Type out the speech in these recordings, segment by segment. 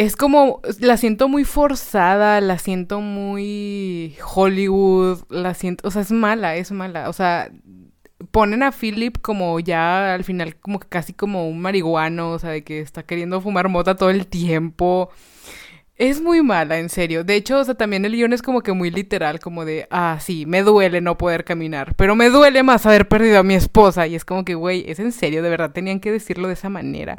es como, la siento muy forzada, la siento muy Hollywood, la siento, o sea, es mala, es mala, o sea, ponen a Philip como ya al final como que casi como un marihuano, o sea, de que está queriendo fumar mota todo el tiempo. Es muy mala, en serio. De hecho, o sea, también el guion es como que muy literal, como de, ah, sí, me duele no poder caminar, pero me duele más haber perdido a mi esposa. Y es como que, güey, es en serio, de verdad, tenían que decirlo de esa manera.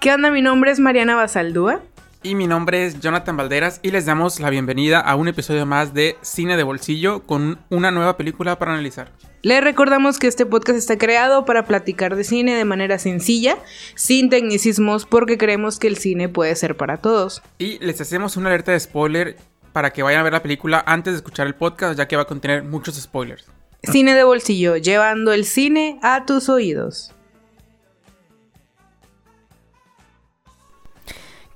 ¿Qué onda? Mi nombre es Mariana Basaldúa. Y mi nombre es Jonathan Valderas y les damos la bienvenida a un episodio más de Cine de Bolsillo con una nueva película para analizar. Les recordamos que este podcast está creado para platicar de cine de manera sencilla, sin tecnicismos, porque creemos que el cine puede ser para todos. Y les hacemos una alerta de spoiler para que vayan a ver la película antes de escuchar el podcast, ya que va a contener muchos spoilers. Cine de Bolsillo, llevando el cine a tus oídos.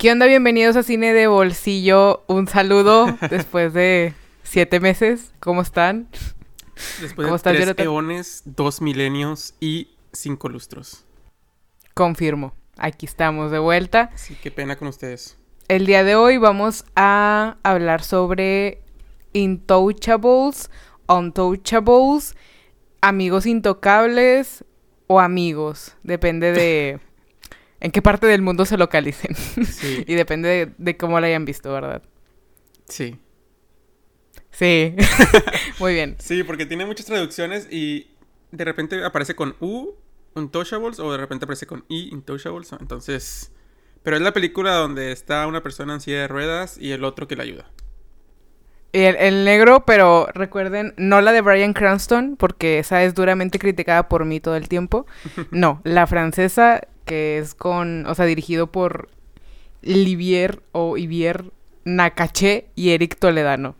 ¿Qué onda? Bienvenidos a Cine de Bolsillo. Un saludo después de siete meses. ¿Cómo están? Después de tres eones, dos milenios y cinco lustros. Confirmo. Aquí estamos de vuelta. Sí, qué pena con ustedes. El día de hoy vamos a hablar sobre Intouchables, Untouchables, amigos intocables o amigos. Depende de... en qué parte del mundo se localicen. Sí. y depende de, cómo la hayan visto, ¿verdad? Sí. Sí. Muy bien. Sí, porque tiene muchas traducciones y de repente aparece con U, Untouchables, o de repente aparece con I, Untouchables. Entonces. Pero es la película donde está una persona en silla de ruedas y el otro que le ayuda. El, el, negro, pero recuerden, no la de Brian Cranston, porque esa es duramente criticada por mí todo el tiempo. No, la francesa que es con, o sea, dirigido por Livier o Ivier Nakache y Eric Toledano.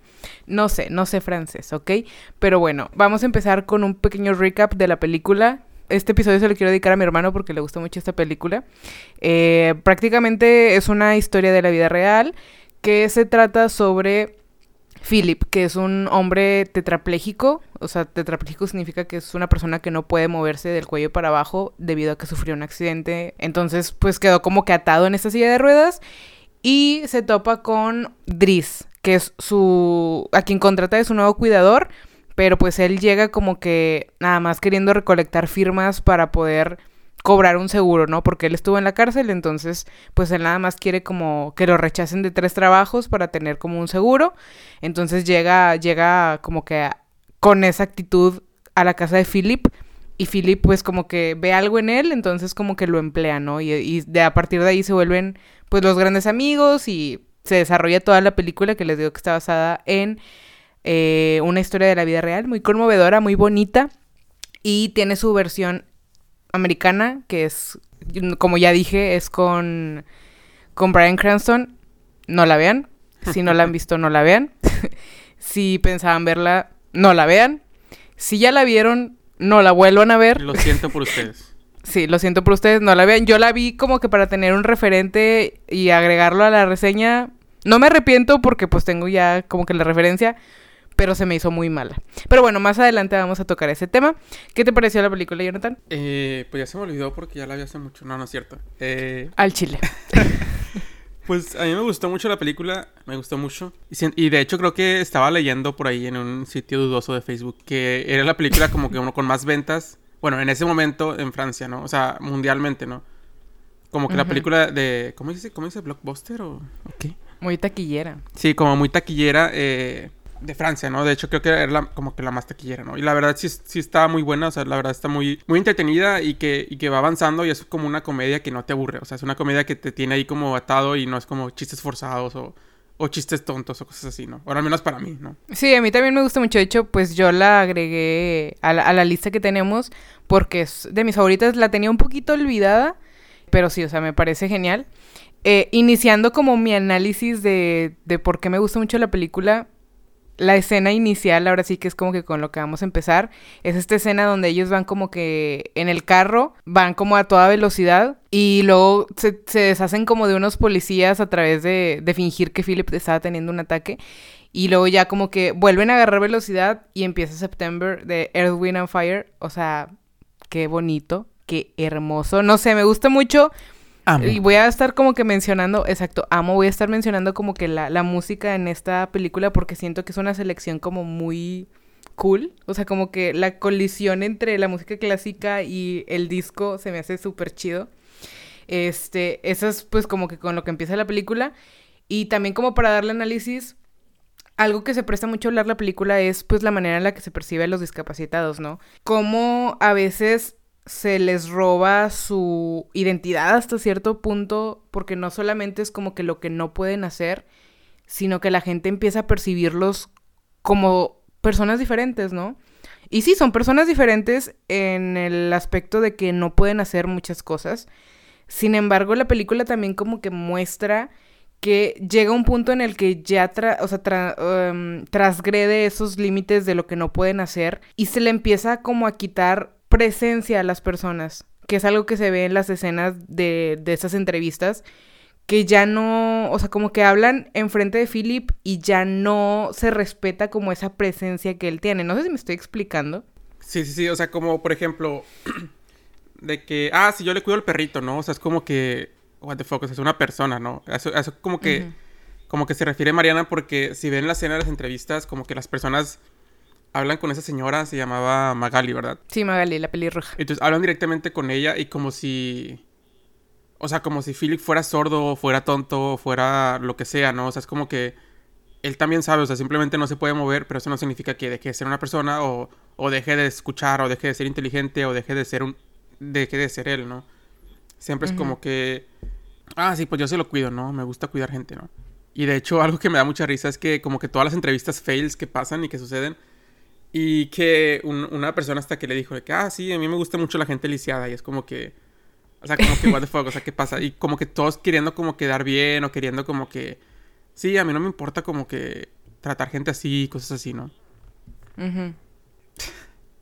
No sé, no sé francés, ¿ok? Pero bueno, vamos a empezar con un pequeño recap de la película. Este episodio se lo quiero dedicar a mi hermano porque le gusta mucho esta película. Eh, prácticamente es una historia de la vida real que se trata sobre Philip, que es un hombre tetrapléjico, o sea, tetrapléjico significa que es una persona que no puede moverse del cuello para abajo debido a que sufrió un accidente. Entonces, pues quedó como que atado en esta silla de ruedas y se topa con Driss, que es su a quien contrata de su nuevo cuidador, pero pues él llega como que nada más queriendo recolectar firmas para poder cobrar un seguro, ¿no? Porque él estuvo en la cárcel, entonces pues él nada más quiere como que lo rechacen de tres trabajos para tener como un seguro. Entonces llega llega como que con esa actitud a la casa de Philip y Philip pues como que ve algo en él, entonces como que lo emplea, ¿no? Y, de a partir de ahí se vuelven pues los grandes amigos y se desarrolla toda la película que les digo que está basada en eh, una historia de la vida real, muy conmovedora, muy bonita y tiene su versión americana, que es, como ya dije, es con, con Brian Cranston. No la vean. Si no la han visto, no la vean. si pensaban verla, no la vean. Si ya la vieron, no la vuelvan a ver. Lo siento por ustedes. Sí, lo siento por ustedes, no la vean. Yo la vi como que para tener un referente y agregarlo a la reseña. No me arrepiento porque pues tengo ya como que la referencia, pero se me hizo muy mala. Pero bueno, más adelante vamos a tocar ese tema. ¿Qué te pareció la película, Jonathan? Eh, pues ya se me olvidó porque ya la vi hace mucho. No, no es cierto. Eh... Al chile. pues a mí me gustó mucho la película, me gustó mucho. Y, de hecho creo que estaba leyendo por ahí en un sitio dudoso de Facebook que era la película como que uno con más ventas. Bueno, en ese momento en Francia, ¿no? O sea, mundialmente, ¿no? Como que la película de... ¿Cómo dice? ¿Cómo dice? ¿Blockbuster o qué? Muy taquillera. Sí, como muy taquillera. Eh, de Francia, ¿no? De hecho, creo que era como que la más taquillera, ¿no? Y la verdad sí, sí está muy buena, o sea, la verdad está muy, muy entretenida y que, y que va avanzando y es como una comedia que no te aburre, o sea, es una comedia que te tiene ahí como atado y no es como chistes forzados o, o chistes tontos o cosas así, ¿no? O al menos para mí, ¿no? Sí, a mí también me gusta mucho. De hecho, pues yo la agregué a la, lista que tenemos porque es de mis favoritas. La tenía un poquito olvidada, pero sí, o sea, me parece genial. Eh, iniciando como mi análisis de, de por qué me gusta mucho la película, la escena inicial, ahora sí que es como que con lo que vamos a empezar, es esta escena donde ellos van como que en el carro, van como a toda velocidad y luego se, deshacen como de unos policías a través de, de fingir que Philip estaba teniendo un ataque. Y luego ya como que vuelven a agarrar velocidad y empieza September de Earth, Wind and Fire. O sea, qué bonito, qué hermoso. No sé, me gusta mucho y voy a estar como que mencionando, exacto, amo, voy a estar mencionando como que la, música en esta película porque siento que es una selección como muy cool. O sea, como que la colisión entre la música clásica y el disco se me hace súper chido. Este, eso es pues como que con lo que empieza la película. Y también como para darle análisis, algo que se presta mucho a hablar la película es pues la manera en la que se percibe a los discapacitados, ¿no? Como a veces se les roba su identidad hasta cierto punto, porque no solamente es como que lo que no pueden hacer, sino que la gente empieza a percibirlos como personas diferentes, ¿no? Y sí, son personas diferentes en el aspecto de que no pueden hacer muchas cosas. Sin embargo, la película también como que muestra que llega un punto en el que ya o sea, um, trasgrede esos límites de lo que no pueden hacer y se le empieza como a quitar presencia a las personas, que es algo que se ve en las escenas de, de esas entrevistas, que ya no, o sea, como que hablan enfrente de Philip y ya no se respeta como esa presencia que él tiene. No sé si me estoy explicando. Sí, sí, sí, o sea, como por ejemplo, de que, ah, si yo le cuido al perrito, ¿no? O sea, es como que, what the fuck, es una persona, ¿no? Eso, como que, como que se refiere Mariana porque si ven la escena de las entrevistas, como que las personas hablan con esa señora, se llamaba Magali, ¿verdad? Sí, Magali, la pelirroja. Entonces hablan directamente con ella y como si... O sea, como si Philip fuera sordo, fuera tonto, fuera lo que sea, ¿no? O sea, es como que él también sabe, o sea, simplemente no se puede mover, pero eso no significa que deje de ser una persona o, o deje de escuchar o deje de ser inteligente o deje de ser un... deje de ser él, ¿no? Siempre es como que... Ah, sí, pues yo se lo cuido, ¿no? Me gusta cuidar gente, ¿no? Y de hecho, algo que me da mucha risa es que como que todas las entrevistas fails que pasan y que suceden y que una persona hasta que le dijo de que, ah, sí, a mí me gusta mucho la gente lisiada. Y es como que, o sea, como que, what the fuck, o sea, ¿qué pasa? Y como que todos queriendo como quedar bien o queriendo como que, sí, a mí no me importa como que tratar gente así, cosas así, ¿no?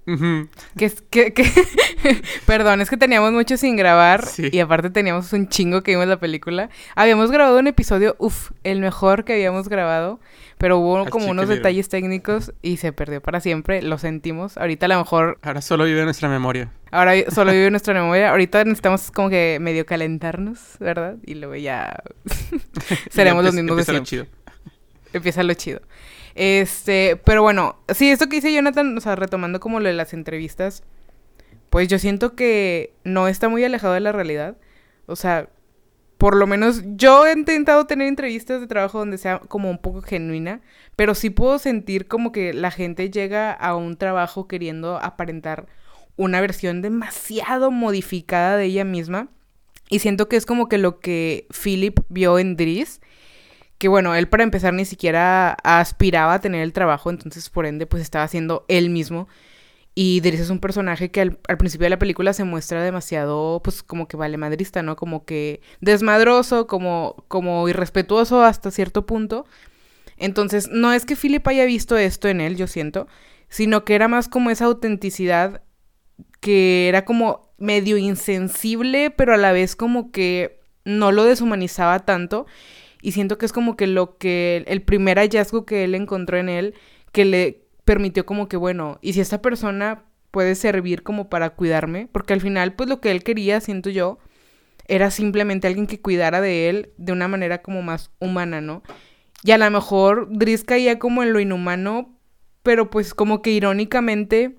Que que, que Perdón, es que teníamos mucho sin grabar y aparte teníamos un chingo que vimos la película. Habíamos grabado un episodio, uff, el mejor que habíamos grabado, pero hubo como unos detalles técnicos y se perdió para siempre, lo sentimos. Ahorita a lo mejor... Ahora solo vive nuestra memoria. Ahora solo vive nuestra memoria. Ahorita necesitamos como que medio calentarnos, ¿verdad? Y luego ya seremos los mismos empieza lo chido. Empieza lo chido. Este, pero bueno, sí, esto que dice Jonathan, o sea, retomando como lo de las entrevistas, pues yo siento que no está muy alejado de la realidad. O sea, por lo menos yo he intentado tener entrevistas de trabajo donde sea como un poco genuina, pero sí puedo sentir como que la gente llega a un trabajo queriendo aparentar una versión demasiado modificada de ella misma. Y siento que es como que lo que Philip vio en Driss, que bueno, él para empezar ni siquiera aspiraba a tener el trabajo, entonces por ende pues estaba haciendo él mismo. Y Driss es un personaje que al, principio de la película se muestra demasiado, pues como que vale madrista, ¿no? Como que desmadroso, como, como irrespetuoso hasta cierto punto. Entonces, no es que Philip haya visto esto en él, yo siento, sino que era más como esa autenticidad que era como medio insensible, pero a la vez como que no lo deshumanizaba tanto. Y siento que es como que lo que el primer hallazgo que él encontró en él, que le, permitió como que, bueno, y si esta persona puede servir como para cuidarme, porque al final, pues lo que él quería, siento yo, era simplemente alguien que cuidara de él de una manera como más humana, ¿no? Y a lo mejor Driss caía como en lo inhumano, pero pues como que irónicamente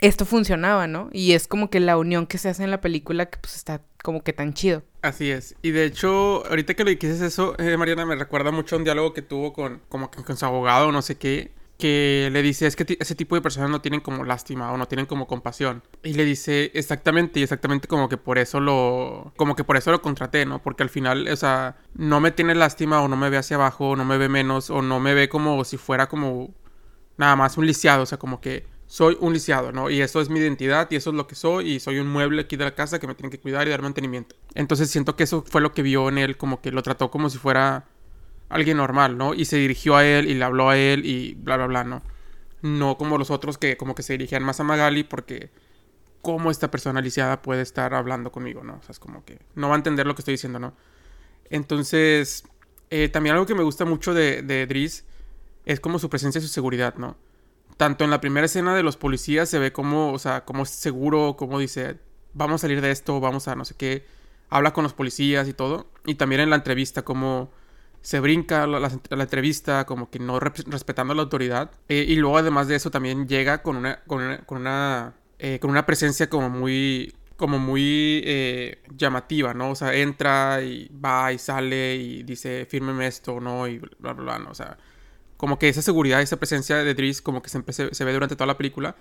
esto funcionaba, ¿no? Y es como que la unión que se hace en la película que pues está como que tan chido. Así es. Y de hecho, ahorita que lo dices eso, eh, Mariana, me recuerda mucho a un diálogo que tuvo con como que con su abogado, no sé qué, que le dice, es que ese tipo de personas no tienen como lástima o no tienen como compasión. Y le dice, exactamente, y exactamente como que por eso lo, como que por eso lo contraté, ¿no? Porque al final, o sea, no me tiene lástima o no me ve hacia abajo, o no me ve menos, o no me ve como si fuera como nada más un lisiado, o sea, como que soy un lisiado, ¿no? Y eso es mi identidad y eso es lo que soy y soy un mueble aquí de la casa que me tienen que cuidar y dar mantenimiento. Entonces siento que eso fue lo que vio en él, como que lo trató como si fuera alguien normal, ¿no? Y se dirigió a él y le habló a él y bla, bla, bla, ¿no? No como los otros que como que se dirigían más a Magali porque cómo esta persona lisiada puede estar hablando conmigo, ¿no? O sea, es como que no va a entender lo que estoy diciendo, ¿no? Entonces, eh, también algo que me gusta mucho de, de es como su presencia y su seguridad, ¿no? Tanto en la primera escena de los policías se ve como, o sea, como seguro, como dice, vamos a salir de esto, vamos a no sé qué, habla con los policías y todo. Y también en la entrevista, como se brinca la, entrevista, como que no respetando la autoridad. Eh, y luego además de eso también llega con una, con una, con una, eh, presencia como muy, como muy eh, llamativa, ¿no? O sea, entra y va y sale y dice, fírmeme esto, ¿no? Y bla, bla, bla, ¿no? O sea, como que esa seguridad, esa presencia de Driss como que se, se, ve durante toda la película.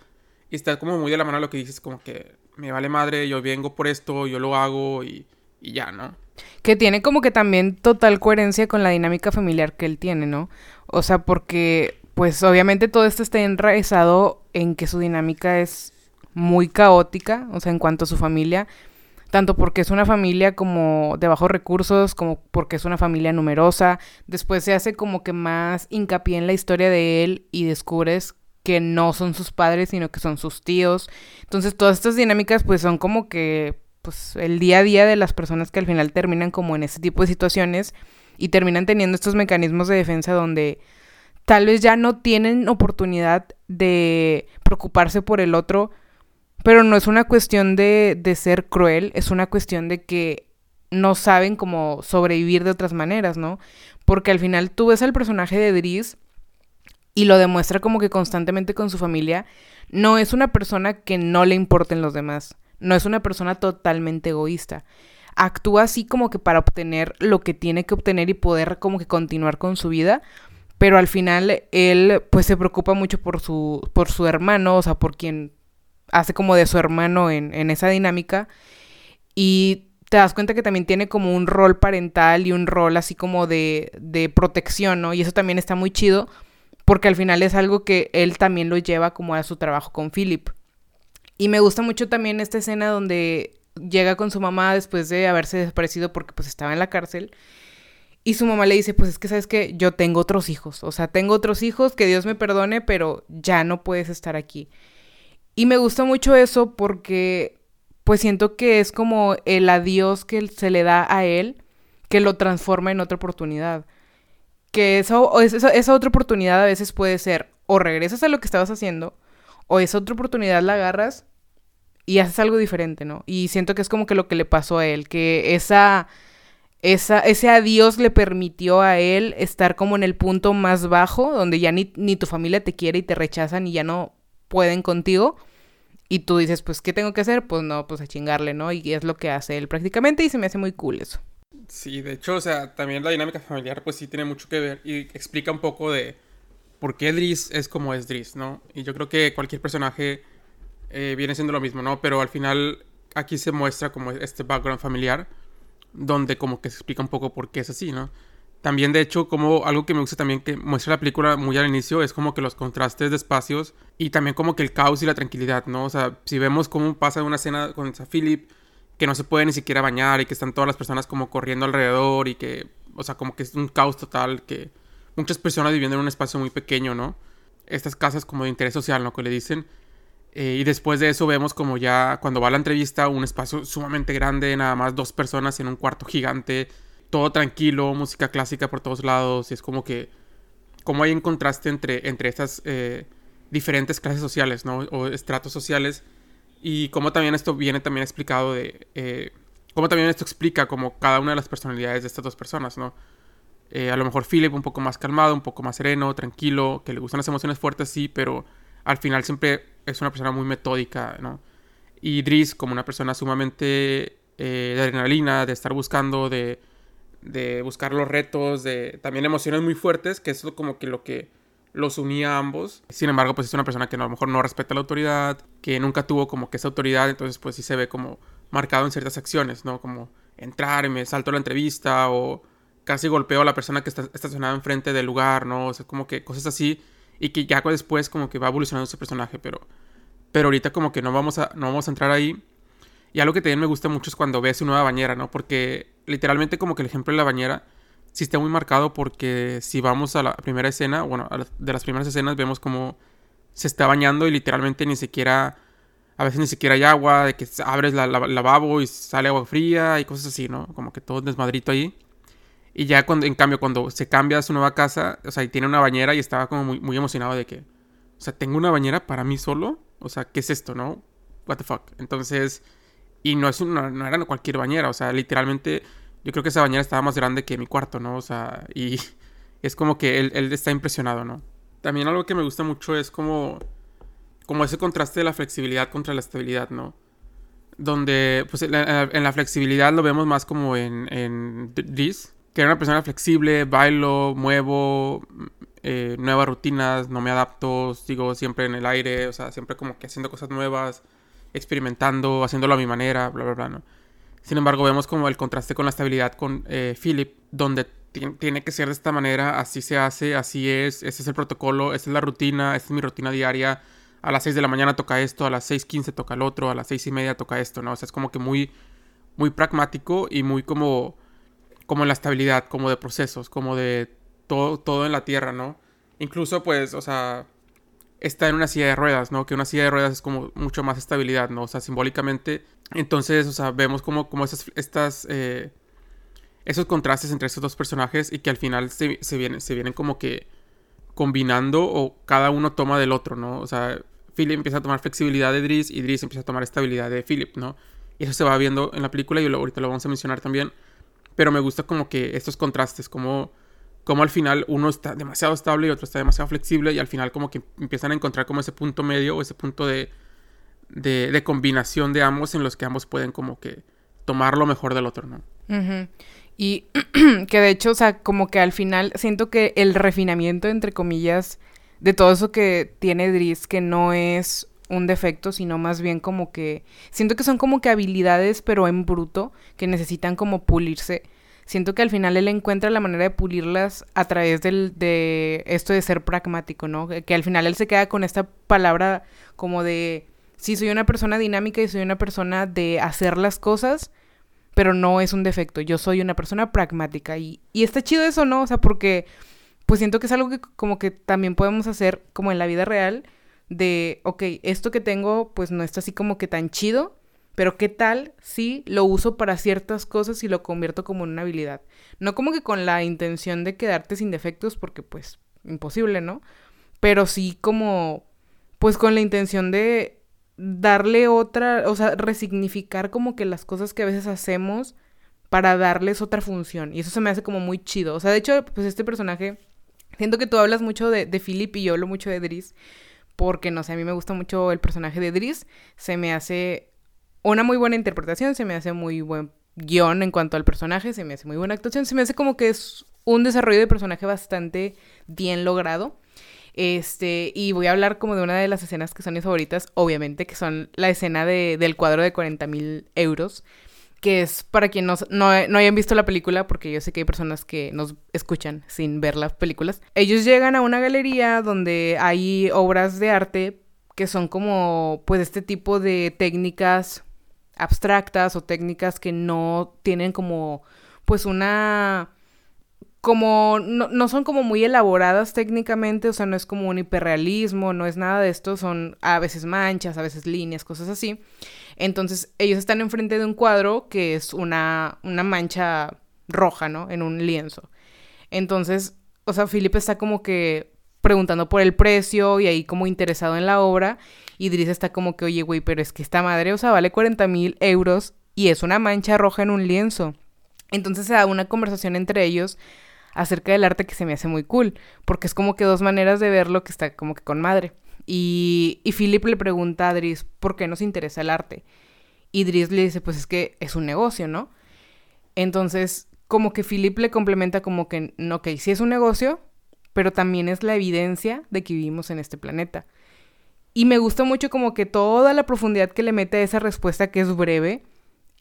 Y está como muy de la mano lo que dices, como que me vale madre, yo vengo por esto, yo lo hago y, y ya, ¿no? Que tiene como que también total coherencia con la dinámica familiar que él tiene, ¿no? O sea, porque pues obviamente todo esto está enraizado en que su dinámica es muy caótica, o sea, en cuanto a su familia, tanto porque es una familia como de bajos recursos, como porque es una familia numerosa. Después se hace como que más hincapié en la historia de él y descubres que no son sus padres, sino que son sus tíos. Entonces todas estas dinámicas pues son como que pues el día a día de las personas que al final terminan como en ese tipo de situaciones y terminan teniendo estos mecanismos de defensa donde tal vez ya no tienen oportunidad de preocuparse por el otro, pero no es una cuestión de, de ser cruel, es una cuestión de que no saben cómo sobrevivir de otras maneras, ¿no? Porque al final tú ves al personaje de Driss y lo demuestra como que constantemente con su familia, no es una persona que no le importen los demás. No es una persona totalmente egoísta. Actúa así como que para obtener lo que tiene que obtener y poder como que continuar con su vida. Pero al final él pues se preocupa mucho por su, por su hermano, o sea, por quien hace como de su hermano en, en esa dinámica. Y te das cuenta que también tiene como un rol parental y un rol así como de, de protección, ¿no? Y eso también está muy chido porque al final es algo que él también lo lleva como a su trabajo con Philip. Y me gusta mucho también esta escena donde llega con su mamá después de haberse desaparecido porque pues estaba en la cárcel. Y su mamá le dice, pues es que sabes que yo tengo otros hijos, o sea, tengo otros hijos, que Dios me perdone, pero ya no puedes estar aquí. Y me gusta mucho eso porque pues siento que es como el adiós que se le da a él que lo transforma en otra oportunidad. Que esa, esa otra oportunidad a veces puede ser o regresas a lo que estabas haciendo o esa otra oportunidad la agarras y haces algo diferente, ¿no? Y siento que es como que lo que le pasó a él, que esa, esa, ese adiós le permitió a él estar como en el punto más bajo, donde ya ni, ni tu familia te quiere y te rechazan y ya no pueden contigo. Y tú dices, pues, ¿qué tengo que hacer? Pues no, pues a chingarle, ¿no? Y es lo que hace él prácticamente y se me hace muy cool eso. Sí, de hecho, o sea, también la dinámica familiar, pues sí tiene mucho que ver y explica un poco de por qué Driss es como es Driss, ¿no? Y yo creo que cualquier personaje eh, viene siendo lo mismo, ¿no? Pero al final aquí se muestra como este background familiar, donde como que se explica un poco por qué es así, ¿no? También, de hecho, como algo que me gusta también que muestra la película muy al inicio es como que los contrastes de espacios y también como que el caos y la tranquilidad, ¿no? O sea, si vemos cómo pasa una escena con Philip que no se puede ni siquiera bañar y que están todas las personas como corriendo alrededor y que, o sea, como que es un caos total que muchas personas viviendo en un espacio muy pequeño, ¿no? Estas casas como de interés social, ¿no? Que le dicen. Eh, y después de eso vemos como ya cuando va a la entrevista un espacio sumamente grande, nada más dos personas en un cuarto gigante, todo tranquilo, música clásica por todos lados. Y es como que, como hay un contraste entre, entre estas eh, diferentes clases sociales, ¿no? O estratos sociales. Y como también esto viene también explicado de... Eh, también esto explica como cada una de las personalidades de estas dos personas, ¿no? Eh, a lo mejor Philip un poco más calmado, un poco más sereno, tranquilo, que le gustan las emociones fuertes, sí, pero al final siempre es una persona muy metódica, ¿no? Y Driss como una persona sumamente eh, de adrenalina, de estar buscando, de, de, buscar los retos, de también emociones muy fuertes, que es como que lo que los unía a ambos. Sin embargo, pues es una persona que a lo mejor no respeta la autoridad, que nunca tuvo como que esa autoridad, entonces pues sí se ve como marcado en ciertas acciones, ¿no? Como entrar me salto la entrevista o casi golpeo a la persona que está estacionada enfrente del lugar, ¿no? O sea, como que cosas así. Y que ya después como que va evolucionando ese personaje, pero... Pero ahorita como que no vamos a, no vamos a entrar ahí. Y algo que también me gusta mucho es cuando ve su nueva bañera, ¿no? Porque literalmente como que el ejemplo de la bañera sí está muy marcado porque si vamos a la primera escena, bueno, de las primeras escenas vemos como se está bañando y literalmente ni siquiera, a veces ni siquiera hay agua, de que abres la, lavabo y sale agua fría y cosas así, ¿no? Como que todo desmadrito ahí. Y ya cuando, en cambio, cuando se cambia a su nueva casa, o sea, y tiene una bañera y estaba como muy, muy emocionado de que, o sea, tengo una bañera para mí solo, o sea, ¿qué es esto, no? What the fuck. Entonces, y no es una, no era cualquier bañera, o sea, literalmente yo creo que esa bañera estaba más grande que mi cuarto, ¿no? O sea, y es como que él, está impresionado, ¿no? También algo que me gusta mucho es como, como ese contraste de la flexibilidad contra la estabilidad, ¿no? Donde, pues en la, flexibilidad lo vemos más como en, en This, que era una persona flexible, bailo, muevo, eh, nuevas rutinas, no me adapto, sigo siempre en el aire, o sea, siempre como que haciendo cosas nuevas, experimentando, haciéndolo a mi manera, bla, bla, bla, ¿no? Sin embargo, vemos como el contraste con la estabilidad con eh, Philip, donde tiene que ser de esta manera, así se hace, así es, ese es el protocolo, esa es la rutina, esta es mi rutina diaria. A las 6 de la mañana toca esto, a las 6.15 toca el otro, a las 6 y media toca esto, ¿no? O sea, es como que muy, muy pragmático y muy como, como en la estabilidad, como de procesos, como de todo, todo en la tierra, ¿no? Incluso, pues, o sea, está en una silla de ruedas, ¿no? Que una silla de ruedas es como mucho más estabilidad, ¿no? O sea, simbólicamente entonces, o sea, vemos como, como esas, estas, eh, esos contrastes entre estos dos personajes y que al final se, vienen, se vienen como que combinando o cada uno toma del otro, ¿no? O sea, Philip empieza a tomar flexibilidad de Driss y Driss empieza a tomar estabilidad de Philip, ¿no? Y eso se va viendo en la película y ahorita lo vamos a mencionar también. Pero me gusta como que estos contrastes, como, como al final uno está demasiado estable y otro está demasiado flexible y al final como que empiezan a encontrar como ese punto medio o ese punto de de, combinación de ambos en los que ambos pueden como que tomar lo mejor del otro, ¿no? Y que de hecho, o sea, como que al final siento que el refinamiento, entre comillas, de todo eso que tiene Driss, que no es un defecto, sino más bien como que siento que son como que habilidades, pero en bruto, que necesitan como pulirse. Siento que al final él encuentra la manera de pulirlas a través del, de esto de ser pragmático, ¿no? Que al final él se queda con esta palabra como de sí soy una persona dinámica y soy una persona de hacer las cosas, pero no es un defecto. Yo soy una persona pragmática y, y está chido eso, ¿no? O sea, porque pues siento que es algo que como que también podemos hacer como en la vida real de, ok, esto que tengo pues no está así como que tan chido, pero ¿qué tal si lo uso para ciertas cosas y lo convierto como en una habilidad? No como que con la intención de quedarte sin defectos, porque pues imposible, ¿no? Pero sí como, pues con la intención de darle otra, o sea, resignificar como que las cosas que a veces hacemos para darles otra función. Y eso se me hace como muy chido. O sea, de hecho, pues este personaje, siento que tú hablas mucho de, de Philip y yo hablo mucho de Driss, porque no sé, a mí me gusta mucho el personaje de Driss. Se me hace una muy buena interpretación, se me hace muy buen guion en cuanto al personaje, se me hace muy buena actuación, se me hace como que es un desarrollo de personaje bastante bien logrado. Este, y voy a hablar como de una de las escenas que son mis favoritas, obviamente, que son la escena de, del cuadro de 40 mil euros, que es para quien no, no, hayan visto la película, porque yo sé que hay personas que nos escuchan sin ver las películas. Ellos llegan a una galería donde hay obras de arte que son como, pues, este tipo de técnicas abstractas o técnicas que no tienen como, pues, una como no, no, son como muy elaboradas técnicamente, o sea, no es como un hiperrealismo, no es nada de esto, son a veces manchas, a veces líneas, cosas así. Entonces, ellos están enfrente de un cuadro que es una, una mancha roja, ¿no? En un lienzo. Entonces, o sea, Philip está como que preguntando por el precio y ahí como interesado en la obra. Y Driss está como que, oye, güey, pero es que esta madre, o sea, vale 40 mil euros y es una mancha roja en un lienzo. Entonces se da una conversación entre ellos acerca del arte que se me hace muy cool, porque es como que dos maneras de verlo que está como que con madre. Y, y Philip le pregunta a Driss por qué nos interesa el arte. Y Driss le dice, pues es que es un negocio, ¿no? Entonces, como que Philip le complementa como que, ok, sí es un negocio, pero también es la evidencia de que vivimos en este planeta. Y me gusta mucho como que toda la profundidad que le mete a esa respuesta que es breve.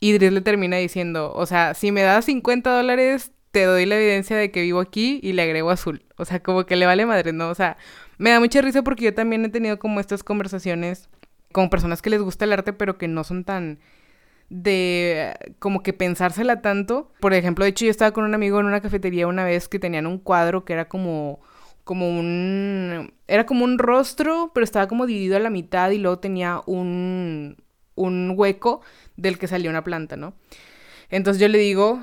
Y Driss le termina diciendo, o sea, si me das 50 dólares, te doy la evidencia de que vivo aquí y le agrego azul. O sea, como que le vale madre, ¿no? O sea, me da mucha risa porque yo también he tenido como estas conversaciones con personas que les gusta el arte, pero que no son tan de como que pensársela tanto. Por ejemplo, de hecho yo estaba con un amigo en una cafetería una vez que tenían un cuadro que era como como un era como un rostro, pero estaba como dividido a la mitad y luego tenía un un hueco del que salía una planta, ¿no? Entonces yo le digo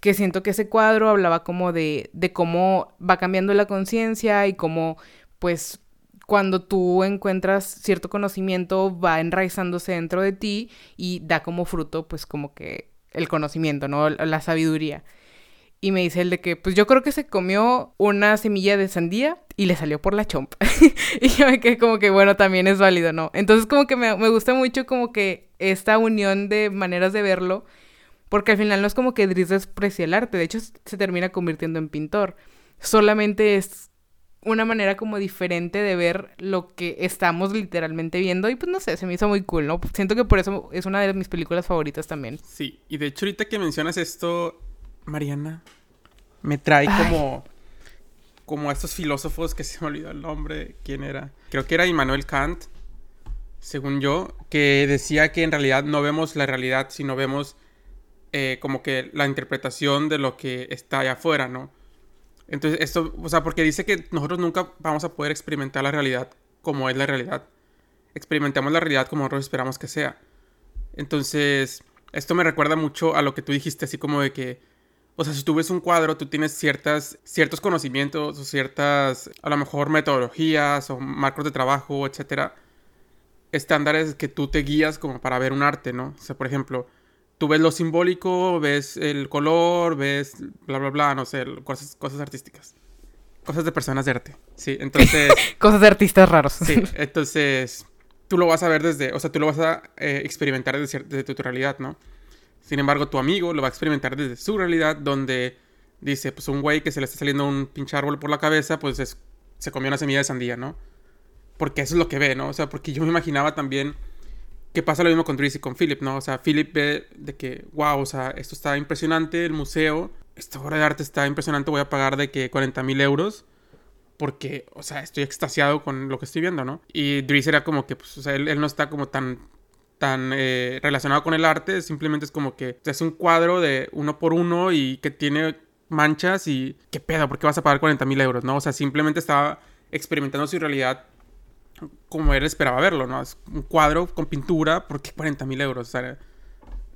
que siento que ese cuadro hablaba como de, de cómo va cambiando la conciencia y cómo pues cuando tú encuentras cierto conocimiento va enraizándose dentro de ti y da como fruto pues como que el conocimiento, ¿no? La sabiduría. Y me dice el de que, pues yo creo que se comió una semilla de sandía y le salió por la chompa. y yo me quedé como que, bueno, también es válido, ¿no? Entonces como que me, me gusta mucho como que esta unión de maneras de verlo, porque al final no es como que Dries desprecia el arte, de hecho se termina convirtiendo en pintor. Solamente es una manera como diferente de ver lo que estamos literalmente viendo y pues no sé, se me hizo muy cool, ¿no? Siento que por eso es una de mis películas favoritas también. Sí, y de hecho ahorita que mencionas esto, Mariana, me trae como como a estos filósofos que se me olvidó el nombre, quién era. Creo que era Immanuel Kant, según yo, que decía que en realidad no vemos la realidad, sino vemos eh, como que la interpretación de lo que está allá afuera, ¿no? Entonces, esto, o sea, porque dice que nosotros nunca vamos a poder experimentar la realidad como es la realidad. Experimentamos la realidad como nosotros esperamos que sea. Entonces, esto me recuerda mucho a lo que tú dijiste, así como de que, o sea, si tú ves un cuadro, tú tienes ciertas, ciertos conocimientos o ciertas, a lo mejor, metodologías o marcos de trabajo, etcétera, estándares que tú te guías como para ver un arte, ¿no? O sea, por ejemplo, tú ves lo simbólico, ves el color, ves bla, bla, bla, no sé, cosas, cosas artísticas. Cosas de personas de arte. Sí, entonces... cosas de artistas raros. sí, entonces tú lo vas a ver desde, o sea, tú lo vas a eh, experimentar desde, desde, tu realidad, ¿no? Sin embargo, tu amigo lo va a experimentar desde su realidad, donde dice, pues un güey que se le está saliendo un pinche árbol por la cabeza, pues es, se comió una semilla de sandía, ¿no? Porque eso es lo que ve, ¿no? O sea, porque yo me imaginaba también que pasa lo mismo con Dries y con Philip, ¿no? O sea, Philip ve de que, wow, o sea, esto está impresionante, el museo, esta obra de arte está impresionante, voy a pagar de que 40 mil euros. Porque, o sea, estoy extasiado con lo que estoy viendo, ¿no? Y Dries era como que, pues, o sea, él, no está como tan, tan eh, relacionado con el arte, simplemente es como que es un cuadro de uno por uno y que tiene manchas y, ¿qué pedo? ¿Por qué vas a pagar 40 mil euros, no? O sea, simplemente estaba experimentando su realidad como él esperaba verlo, ¿no? Es un cuadro con pintura, ¿por qué 40 mil euros? O sea,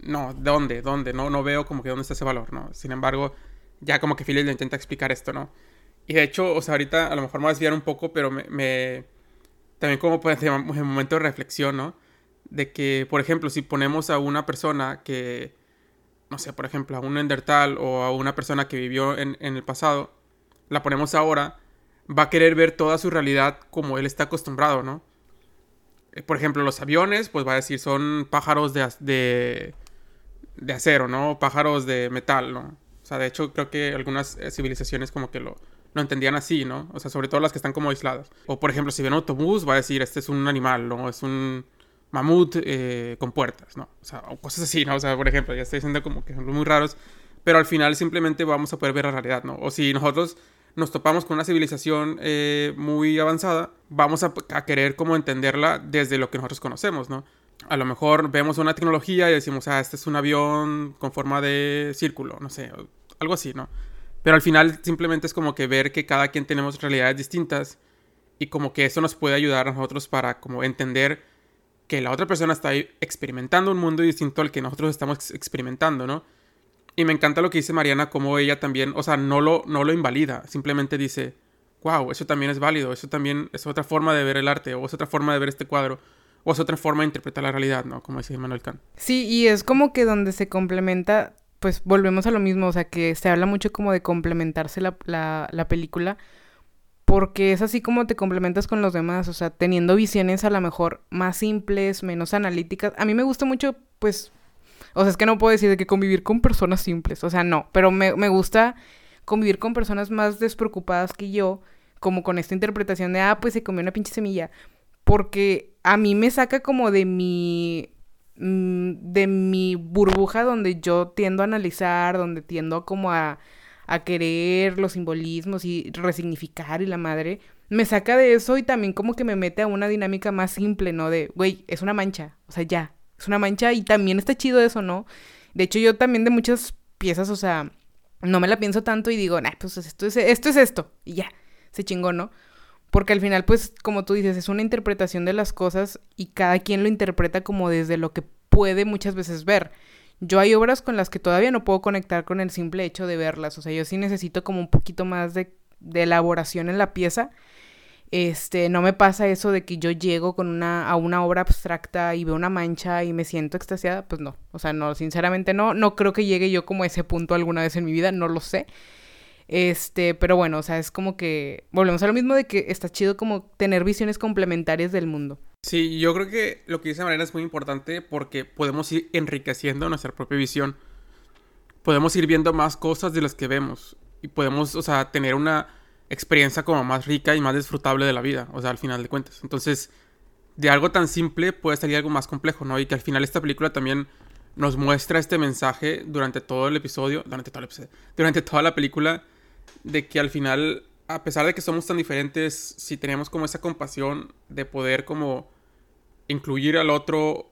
no, ¿dónde? ¿Dónde? No, no veo como que dónde está ese valor, ¿no? Sin embargo, ya como que Philip le intenta explicar esto, ¿no? Y de hecho, o sea, ahorita a lo mejor me voy a desviar un poco, pero me... también como pues, en momento de reflexión, ¿no? De que, por ejemplo, si ponemos a una persona que, no sé, por ejemplo, a un endertal o a una persona que vivió en el pasado, la ponemos ahora va a querer ver toda su realidad como él está acostumbrado, ¿no? Eh, por ejemplo, los aviones, pues va a decir, son pájaros de, de, acero, ¿no? Pájaros de metal, ¿no? O sea, de hecho, creo que algunas eh, civilizaciones como que lo, lo entendían así, ¿no? O sea, sobre todo las que están como aisladas. O, por ejemplo, si ven un autobús, va a decir, este es un animal, ¿no? Es un mamut eh, con puertas, ¿no? O sea, o cosas así, ¿no? O sea, por ejemplo, ya estoy diciendo como que son muy raros, pero al final simplemente vamos a poder ver la realidad, ¿no? O si nosotros nos topamos con una civilización eh, muy avanzada, vamos a, querer como entenderla desde lo que nosotros conocemos, ¿no? A lo mejor vemos una tecnología y decimos, ah, este es un avión con forma de círculo, no sé, algo así, ¿no? Pero al final simplemente es como que ver que cada quien tenemos realidades distintas y como que eso nos puede ayudar a nosotros para como entender que la otra persona está experimentando un mundo distinto al que nosotros estamos experimentando, ¿no? Y me encanta lo que dice Mariana, como ella también, o sea, no lo, no lo invalida, simplemente dice, wow, eso también es válido, eso también es otra forma de ver el arte, o es otra forma de ver este cuadro, o es otra forma de interpretar la realidad, ¿no? Como dice Manuel Kant. Sí, y es como que donde se complementa, pues volvemos a lo mismo, o sea, que se habla mucho como de complementarse la, la, la película, porque es así como te complementas con los demás, o sea, teniendo visiones a lo mejor más simples, menos analíticas. A mí me gusta mucho, pues, o sea, es que no puedo decir de que convivir con personas simples, o sea, no, pero me, me gusta convivir con personas más despreocupadas que yo, como con esta interpretación de, ah, pues se comió una pinche semilla, porque a mí me saca como de mi mm, de mi burbuja donde yo tiendo a analizar, donde tiendo como a, a querer los simbolismos y resignificar y la madre, me saca de eso y también como que me mete a una dinámica más simple, ¿no? De, güey, es una mancha, o sea, ya, es una mancha y también está chido eso, ¿no? De hecho, yo también de muchas piezas, o sea, no me la pienso tanto y digo, nah, pues esto es esto, es esto y ya, se chingó, ¿no? Porque al final, pues, como tú dices, es una interpretación de las cosas y cada quien lo interpreta como desde lo que puede muchas veces ver. Yo hay obras con las que todavía no puedo conectar con el simple hecho de verlas. O sea, yo sí necesito como un poquito más de, de elaboración en la pieza. Este, no me pasa eso de que yo llego con una, a una obra abstracta y veo una mancha y me siento extasiada. Pues no. O sea, no, sinceramente no. No creo que llegue yo como a ese punto alguna vez en mi vida. No lo sé. Este, pero bueno, o sea, es como que volvemos a lo mismo de que está chido como tener visiones complementarias del mundo. Sí, yo creo que lo que dice Mariana es muy importante porque podemos ir enriqueciendo nuestra propia visión. Podemos ir viendo más cosas de las que vemos y podemos, o sea, tener una experiencia como más rica y más disfrutable de la vida, o sea, al final de cuentas. Entonces, de algo tan simple puede salir algo más complejo, ¿no? Y que al final esta película también nos muestra este mensaje durante todo el episodio, durante todo el episodio, durante toda la película de que al final, a pesar de que somos tan diferentes, si tenemos como esa compasión de poder como incluir al otro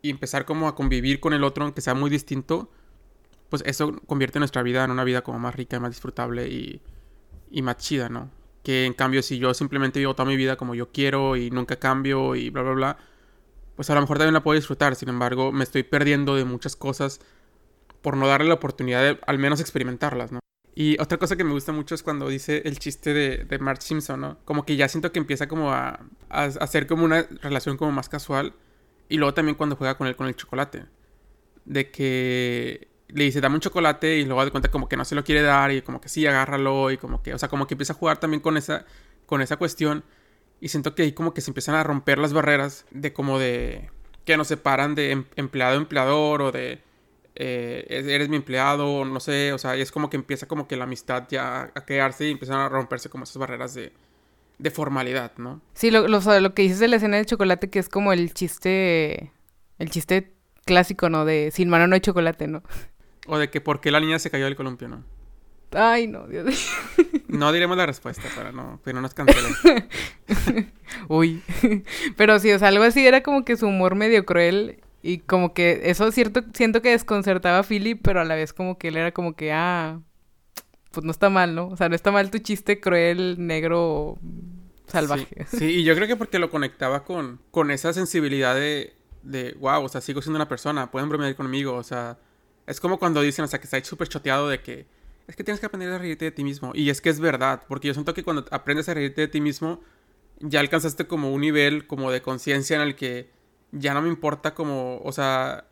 y empezar como a convivir con el otro, aunque sea muy distinto, pues eso convierte nuestra vida en una vida como más rica, más disfrutable y, y más chida, ¿no? Que en cambio si yo simplemente vivo toda mi vida como yo quiero y nunca cambio y bla, bla, bla, pues a lo mejor también la puedo disfrutar, sin embargo me estoy perdiendo de muchas cosas por no darle la oportunidad de al menos experimentarlas, ¿no? Y otra cosa que me gusta mucho es cuando dice el chiste de, de Mark Simpson, ¿no? Como que ya siento que empieza como a, a, hacer como una relación como más casual. Y luego también cuando juega con él con el chocolate. De que le dice, dame un chocolate y luego de cuenta como que no se lo quiere dar y como que sí, agárralo y como que, o sea, como que empieza a jugar también con esa, con esa cuestión. Y siento que ahí como que se empiezan a romper las barreras de como de que nos separan de em, empleado empleador o de eh, eres mi empleado, no sé, o sea, es como que empieza como que la amistad ya a crearse y empiezan a romperse como esas barreras de, de formalidad, ¿no? Sí, lo, lo, lo, que dices de la escena del chocolate, que es como el chiste, el chiste clásico, ¿no? De sin mano no hay chocolate, ¿no? O de que por qué la niña se cayó del columpio, ¿no? Ay, no, Dios mío. No diremos la respuesta para no, que no nos cancelen. Uy. Pero sí, o sea, algo así era como que su humor medio cruel y como que eso cierto, siento que desconcertaba a Philip, pero a la vez como que él era como que, ah, pues no está mal, ¿no? O sea, no está mal tu chiste cruel, negro, salvaje. Sí, sí y yo creo que porque lo conectaba con, con esa sensibilidad de, de, wow, o sea, sigo siendo una persona, pueden bromear conmigo, o sea, es como cuando dicen, o sea, que está súper choteado de que es que tienes que aprender a reírte de ti mismo. Y es que es verdad, porque yo siento que cuando aprendes a reírte de ti mismo, ya alcanzaste como un nivel como de conciencia en el que ya no me importa como, o sea,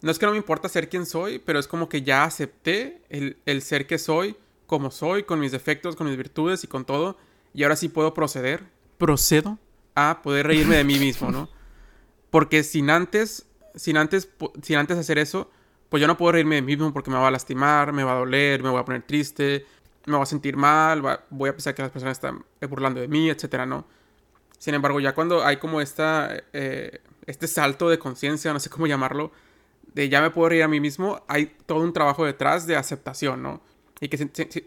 no es que no me importa ser quien soy, pero es como que ya acepté el, el, ser que soy, como soy, con mis defectos, con mis virtudes y con todo. Y ahora sí puedo proceder, procedo a poder reírme de mí mismo, ¿no? Porque sin antes, sin antes, sin antes hacer eso, pues yo no puedo reírme de mí mismo porque me va a lastimar, me va a doler, me voy a poner triste, me voy a sentir mal, voy a pensar que las personas están burlando de mí, etcétera, ¿no? Sin embargo, ya cuando hay como esta, eh, este salto de conciencia, no sé cómo llamarlo, de ya me puedo reír a mí mismo, hay todo un trabajo detrás de aceptación, ¿no? Y que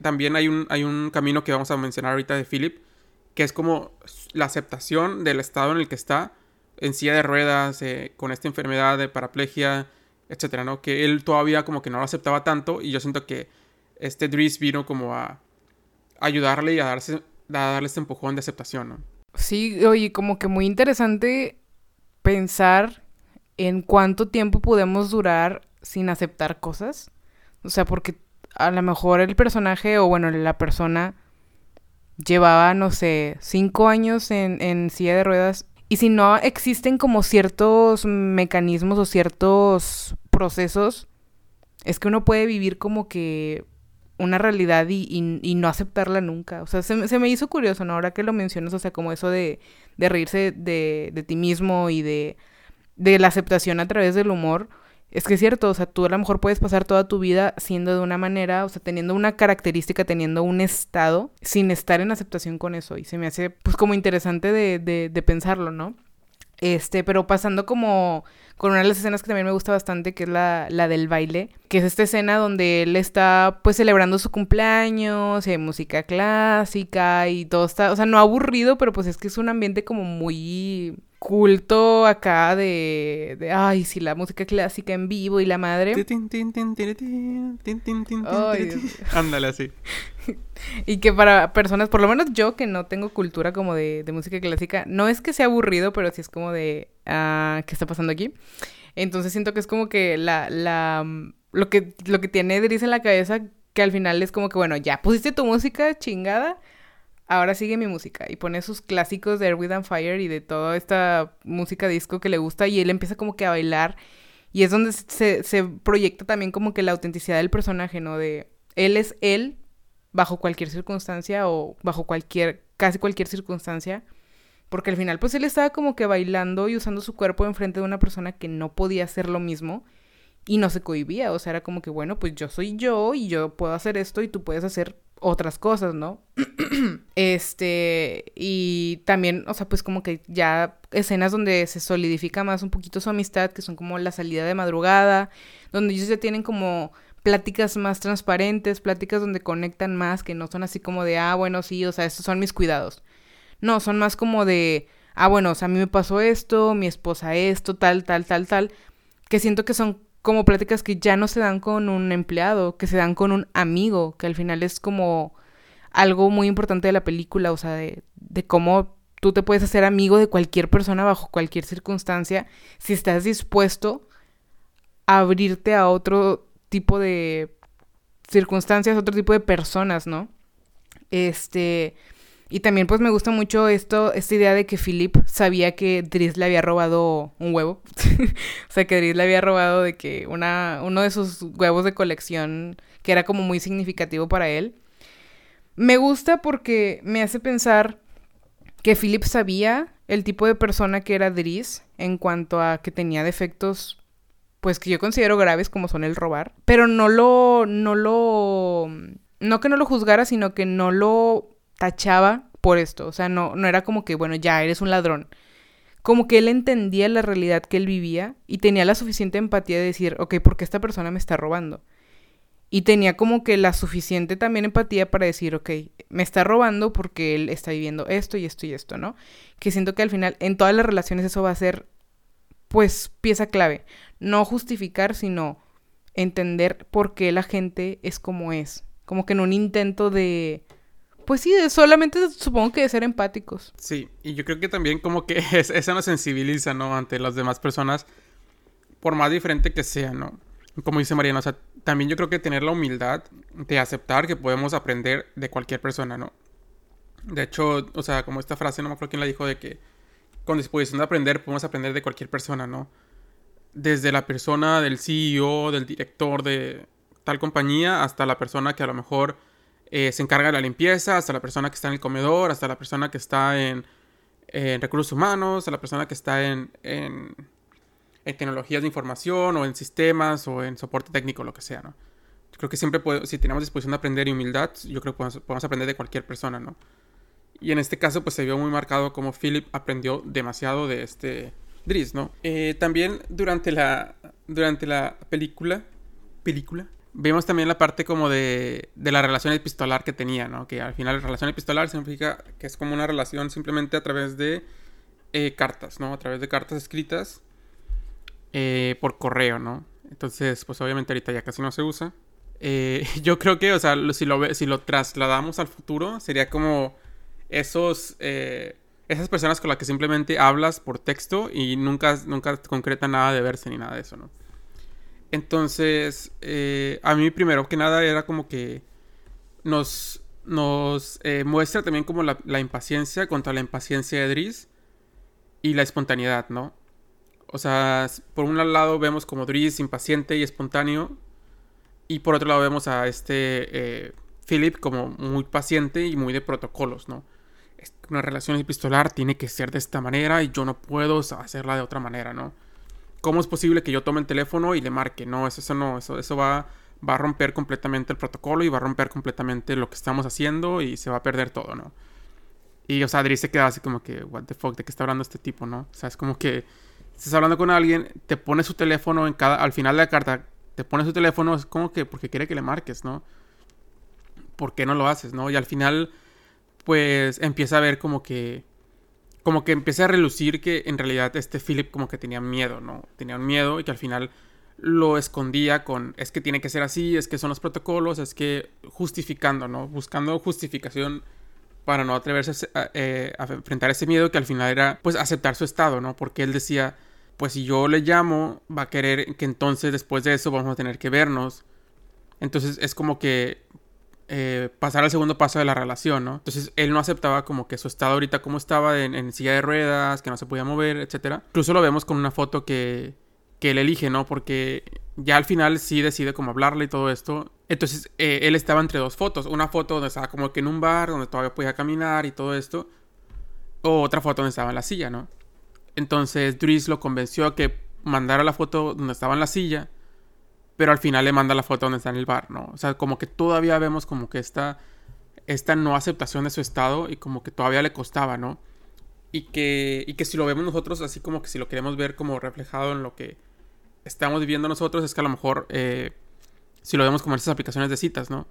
también hay un, hay un camino que vamos a mencionar ahorita de Philip, que es como la aceptación del estado en el que está, en silla de ruedas, eh, con esta enfermedad de paraplegia, etcétera, ¿no? Que él todavía como que no lo aceptaba tanto y yo siento que este Dries vino como a ayudarle y a, darse, a darle este empujón de aceptación, ¿no? Sí, oye, como que muy interesante pensar en cuánto tiempo podemos durar sin aceptar cosas. O sea, porque a lo mejor el personaje o bueno, la persona llevaba, no sé, cinco años en, en silla de ruedas. Y si no existen como ciertos mecanismos o ciertos procesos, es que uno puede vivir como que una realidad y, no aceptarla nunca. O sea, se, se, me hizo curioso, ¿no? Ahora que lo mencionas, o sea, como eso de, de reírse de, de, ti mismo y de, de la aceptación a través del humor. Es que es cierto, o sea, tú a lo mejor puedes pasar toda tu vida siendo de una manera, o sea, teniendo una característica, teniendo un estado, sin estar en aceptación con eso. Y se me hace, pues, como interesante de, de, de pensarlo, ¿no? Este, pero pasando como con una de las escenas que también me gusta bastante, que es la, la del baile, que es esta escena donde él está pues celebrando su cumpleaños, y hay música clásica y todo está, o sea, no aburrido, pero pues es que es un ambiente como muy culto acá de, de, ay, sí, la música clásica en vivo y la madre. Ándale así. y que para personas, por lo menos yo que no tengo cultura como de, de música clásica, no es que sea aburrido, pero sí es como de, ah, ¿qué está pasando aquí? Entonces siento que es como que la, la, lo que, lo que tiene Dries en la cabeza, que al final es como que, bueno, ya pusiste tu música chingada, ahora sigue mi música y pone sus clásicos de Air, and Fire y de toda esta música disco que le gusta y él empieza como que a bailar y es donde se, se proyecta también como que la autenticidad del personaje, ¿no? De él es él bajo cualquier circunstancia o bajo cualquier, casi cualquier circunstancia. Porque al final, pues él estaba como que bailando y usando su cuerpo enfrente de una persona que no podía hacer lo mismo y no se cohibía. O sea, era como que, bueno, pues yo soy yo y yo puedo hacer esto y tú puedes hacer otras cosas, ¿no? este, y también, o sea, pues como que ya escenas donde se solidifica más un poquito su amistad, que son como la salida de madrugada, donde ellos ya tienen como pláticas más transparentes, pláticas donde conectan más, que no son así como de, ah, bueno, sí, o sea, estos son mis cuidados. No, son más como de, ah, bueno, o sea, a mí me pasó esto, mi esposa esto, tal, tal, tal, tal, que siento que son como pláticas que ya no se dan con un empleado, que se dan con un amigo, que al final es como algo muy importante de la película, o sea, de, de cómo tú te puedes hacer amigo de cualquier persona bajo cualquier circunstancia si estás dispuesto a abrirte a otro tipo de circunstancias, otro tipo de personas, ¿no? Este, y también pues me gusta mucho esto, esta idea de que Philip sabía que Driss le había robado un huevo. o sea, que Driss le había robado de que una, uno de sus huevos de colección que era como muy significativo para él. Me gusta porque me hace pensar que Philip sabía el tipo de persona que era Driss en cuanto a que tenía defectos pues que yo considero graves como son el robar, pero no lo no lo no que no lo juzgara, sino que no lo tachaba por esto. O sea, no, no era como que, bueno, ya eres un ladrón. Como que él entendía la realidad que él vivía y tenía la suficiente empatía de decir, ok, ¿por qué esta persona me está robando? Y tenía como que la suficiente también empatía para decir, ok, me está robando porque él está viviendo esto y esto y esto, ¿no? Que siento que al final en todas las relaciones eso va a ser, pues, pieza clave. No justificar, sino entender por qué la gente es como es. Como que en un intento de pues sí, solamente supongo que de ser empáticos. Sí, y yo creo que también como que eso nos sensibiliza, ¿no? Ante las demás personas, por más diferente que sea, ¿no? Como dice Mariana, o sea, también yo creo que tener la humildad de aceptar que podemos aprender de cualquier persona, ¿no? De hecho, o sea, como esta frase, no me acuerdo quién la dijo, de que con disposición de aprender podemos aprender de cualquier persona, ¿no? Desde la persona del CEO, del director de tal compañía, hasta la persona que a lo mejor eh, se encarga de la limpieza, hasta la persona que está en el comedor, hasta la persona que está en, recursos humanos, hasta la persona que está en, en, tecnologías de información o en sistemas o en soporte técnico, lo que sea, ¿no? Creo que siempre, si tenemos disposición de aprender y humildad, yo creo que podemos, aprender de cualquier persona, ¿no? Y en este caso, pues se vio muy marcado como Philip aprendió demasiado de este Driss, ¿no? Eh, también durante la, durante la película, película, Vemos también la parte como de, de la relación epistolar que tenía, ¿no? Que al final la relación epistolar significa que es como una relación simplemente a través de eh, cartas, ¿no? A través de cartas escritas eh, por correo, ¿no? Entonces, pues obviamente ahorita ya casi no se usa. Eh, yo creo que, o sea, si lo, si lo trasladamos al futuro, sería como esos, esas personas con las que simplemente hablas por texto y nunca, nunca concreta nada de verse ni nada de eso, ¿no? Entonces, eh, a mí primero que nada era como que nos, nos eh, muestra también como la, impaciencia contra la impaciencia de Driss y la espontaneidad, ¿no? O sea, por un lado vemos como Driss impaciente y espontáneo y por otro lado vemos a este eh, Philip como muy paciente y muy de protocolos, ¿no? Una relación epistolar tiene que ser de esta manera y yo no puedo hacerla de otra manera, ¿no? ¿Cómo es posible que yo tome el teléfono y le marque? No, eso, no, eso, eso va, va a romper completamente el protocolo y va a romper completamente lo que estamos haciendo y se va a perder todo, ¿no? Y, o sea, Adri se queda así como que, what the fuck, ¿de qué está hablando este tipo, no? O sea, es como que estás hablando con alguien, te pone su teléfono en cada, al final de la carta, te pone su teléfono, es como que porque quiere que le marques, ¿no? ¿Por qué no lo haces, no? Y al final, pues empieza a ver como que como que empieza a relucir que en realidad este Philip como que tenía miedo, ¿no? Tenía un miedo y que al final lo escondía con, es que tiene que ser así, es que son los protocolos, es que justificando, ¿no? Buscando justificación para no atreverse a, eh, a, enfrentar ese miedo que al final era pues aceptar su estado, ¿no? Porque él decía, pues si yo le llamo, va a querer que entonces después de eso vamos a tener que vernos. Entonces es como que eh, pasar al segundo paso de la relación, ¿no? Entonces él no aceptaba como que su estado ahorita como estaba en, silla de ruedas, que no se podía mover, etc. Incluso lo vemos con una foto que, que él elige, ¿no? Porque ya al final sí decide como hablarle y todo esto. Entonces eh, él estaba entre dos fotos. Una foto donde estaba como que en un bar, donde todavía podía caminar y todo esto. O otra foto donde estaba en la silla, ¿no? Entonces Dries lo convenció a que mandara la foto donde estaba en la silla pero al final le manda la foto donde está en el bar, ¿no? O sea, como que todavía vemos como que esta, esta no aceptación de su estado y como que todavía le costaba, ¿no? Y que, y que si lo vemos nosotros así como que si lo queremos ver como reflejado en lo que estamos viviendo nosotros, es que a lo mejor eh, si lo vemos como en esas aplicaciones de citas, ¿no?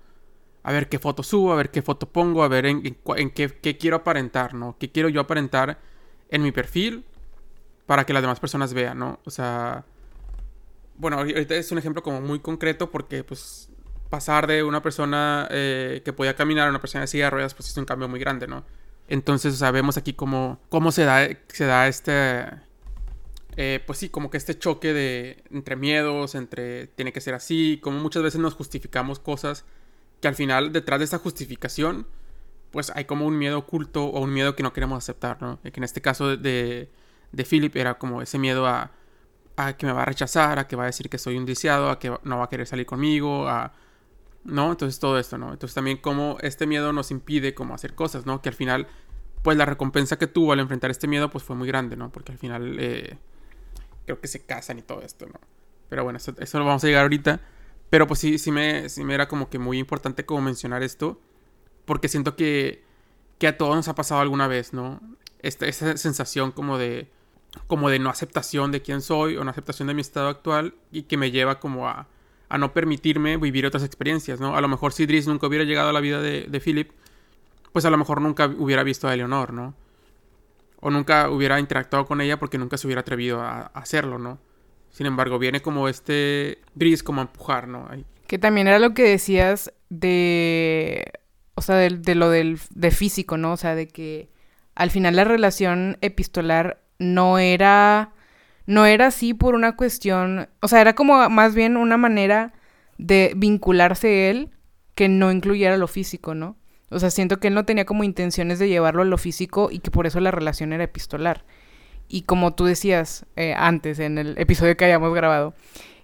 A ver qué foto subo, a ver qué foto pongo, a ver en, en, qué, qué quiero aparentar, ¿no? ¿Qué quiero yo aparentar en mi perfil para que las demás personas vean, ¿no? O sea, bueno, ahorita es un ejemplo como muy concreto porque pues pasar de una persona eh, que podía caminar a una persona de silla de ruedas pues es un cambio muy grande, ¿no? Entonces, o sea, vemos aquí cómo, cómo se, da, se da este, eh, pues sí, como que este choque de, entre miedos, entre tiene que ser así, como muchas veces nos justificamos cosas que al final detrás de esa justificación, pues hay como un miedo oculto o un miedo que no queremos aceptar, ¿no? Que en este caso de, de Philip era como ese miedo a a que me va a rechazar, a que va a decir que soy un deseado, a que no va a querer salir conmigo, a... ¿No? Entonces todo esto, ¿no? Entonces también como este miedo nos impide como hacer cosas, ¿no? Que al final, pues la recompensa que tuvo al enfrentar este miedo, pues fue muy grande, ¿no? Porque al final eh, creo que se casan y todo esto, ¿no? Pero bueno, eso, eso lo vamos a llegar ahorita. Pero pues sí, sí me, sí me era como que muy importante como mencionar esto. Porque siento que, que a todos nos ha pasado alguna vez, ¿no? Esta, esa sensación como de como de no aceptación de quién soy o no aceptación de mi estado actual y que me lleva como a, a no permitirme vivir otras experiencias, ¿no? A lo mejor si Driss nunca hubiera llegado a la vida de, de Philip, pues a lo mejor nunca hubiera visto a Eleonor, ¿no? O nunca hubiera interactuado con ella porque nunca se hubiera atrevido a, hacerlo, ¿no? Sin embargo, viene como este Driss como a empujar, ¿no? Que también era lo que decías de... O sea, de, de lo del de físico, ¿no? O sea, de que al final la relación epistolar no era, no era así por una cuestión, o sea, era como más bien una manera de vincularse él que no incluyera lo físico, ¿no? O sea, siento que él no tenía como intenciones de llevarlo a lo físico y que por eso la relación era epistolar. Y como tú decías eh, antes en el episodio que hayamos grabado,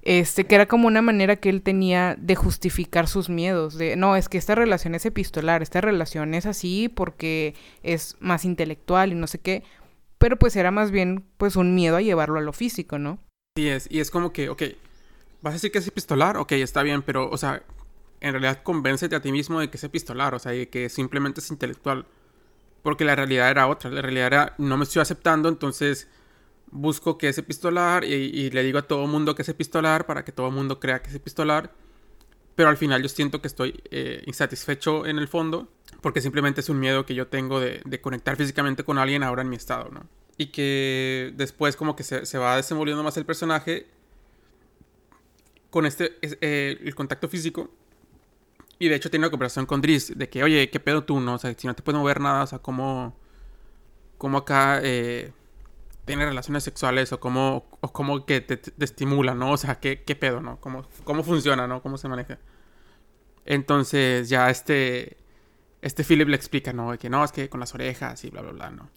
este, que era como una manera que él tenía de justificar sus miedos, de, no, es que esta relación es epistolar, esta relación es así porque es más intelectual y no sé qué, pero pues era más bien pues un miedo a llevarlo a lo físico, ¿no? Sí es, y es como que, ok, vas a decir que es epistolar, ok, está bien, pero, o sea, en realidad convéncete a ti mismo de que es epistolar, o sea, de que simplemente es intelectual. Porque la realidad era otra, la realidad era, no me estoy aceptando, entonces busco que es epistolar y, le digo a todo mundo que es epistolar para que todo mundo crea que es epistolar. Pero al final yo siento que estoy eh, insatisfecho en el fondo porque simplemente es un miedo que yo tengo de, conectar físicamente con alguien ahora en mi estado, ¿no? Y que después como que se, va desenvolviendo más el personaje con este, eh, el contacto físico. Y de hecho tiene una conversación con Driss de que, oye, ¿qué pedo tú, no? O sea, si no te puedes mover nada, o sea, ¿cómo, cómo acá eh, tiene relaciones sexuales o cómo, o cómo que te, estimula, ¿no? O sea, ¿qué, qué pedo, no? ¿Cómo, ¿Cómo funciona, no? ¿Cómo se maneja? Entonces ya este este Philip le explica, ¿no? Que no, es que con las orejas y bla, bla, bla, ¿no?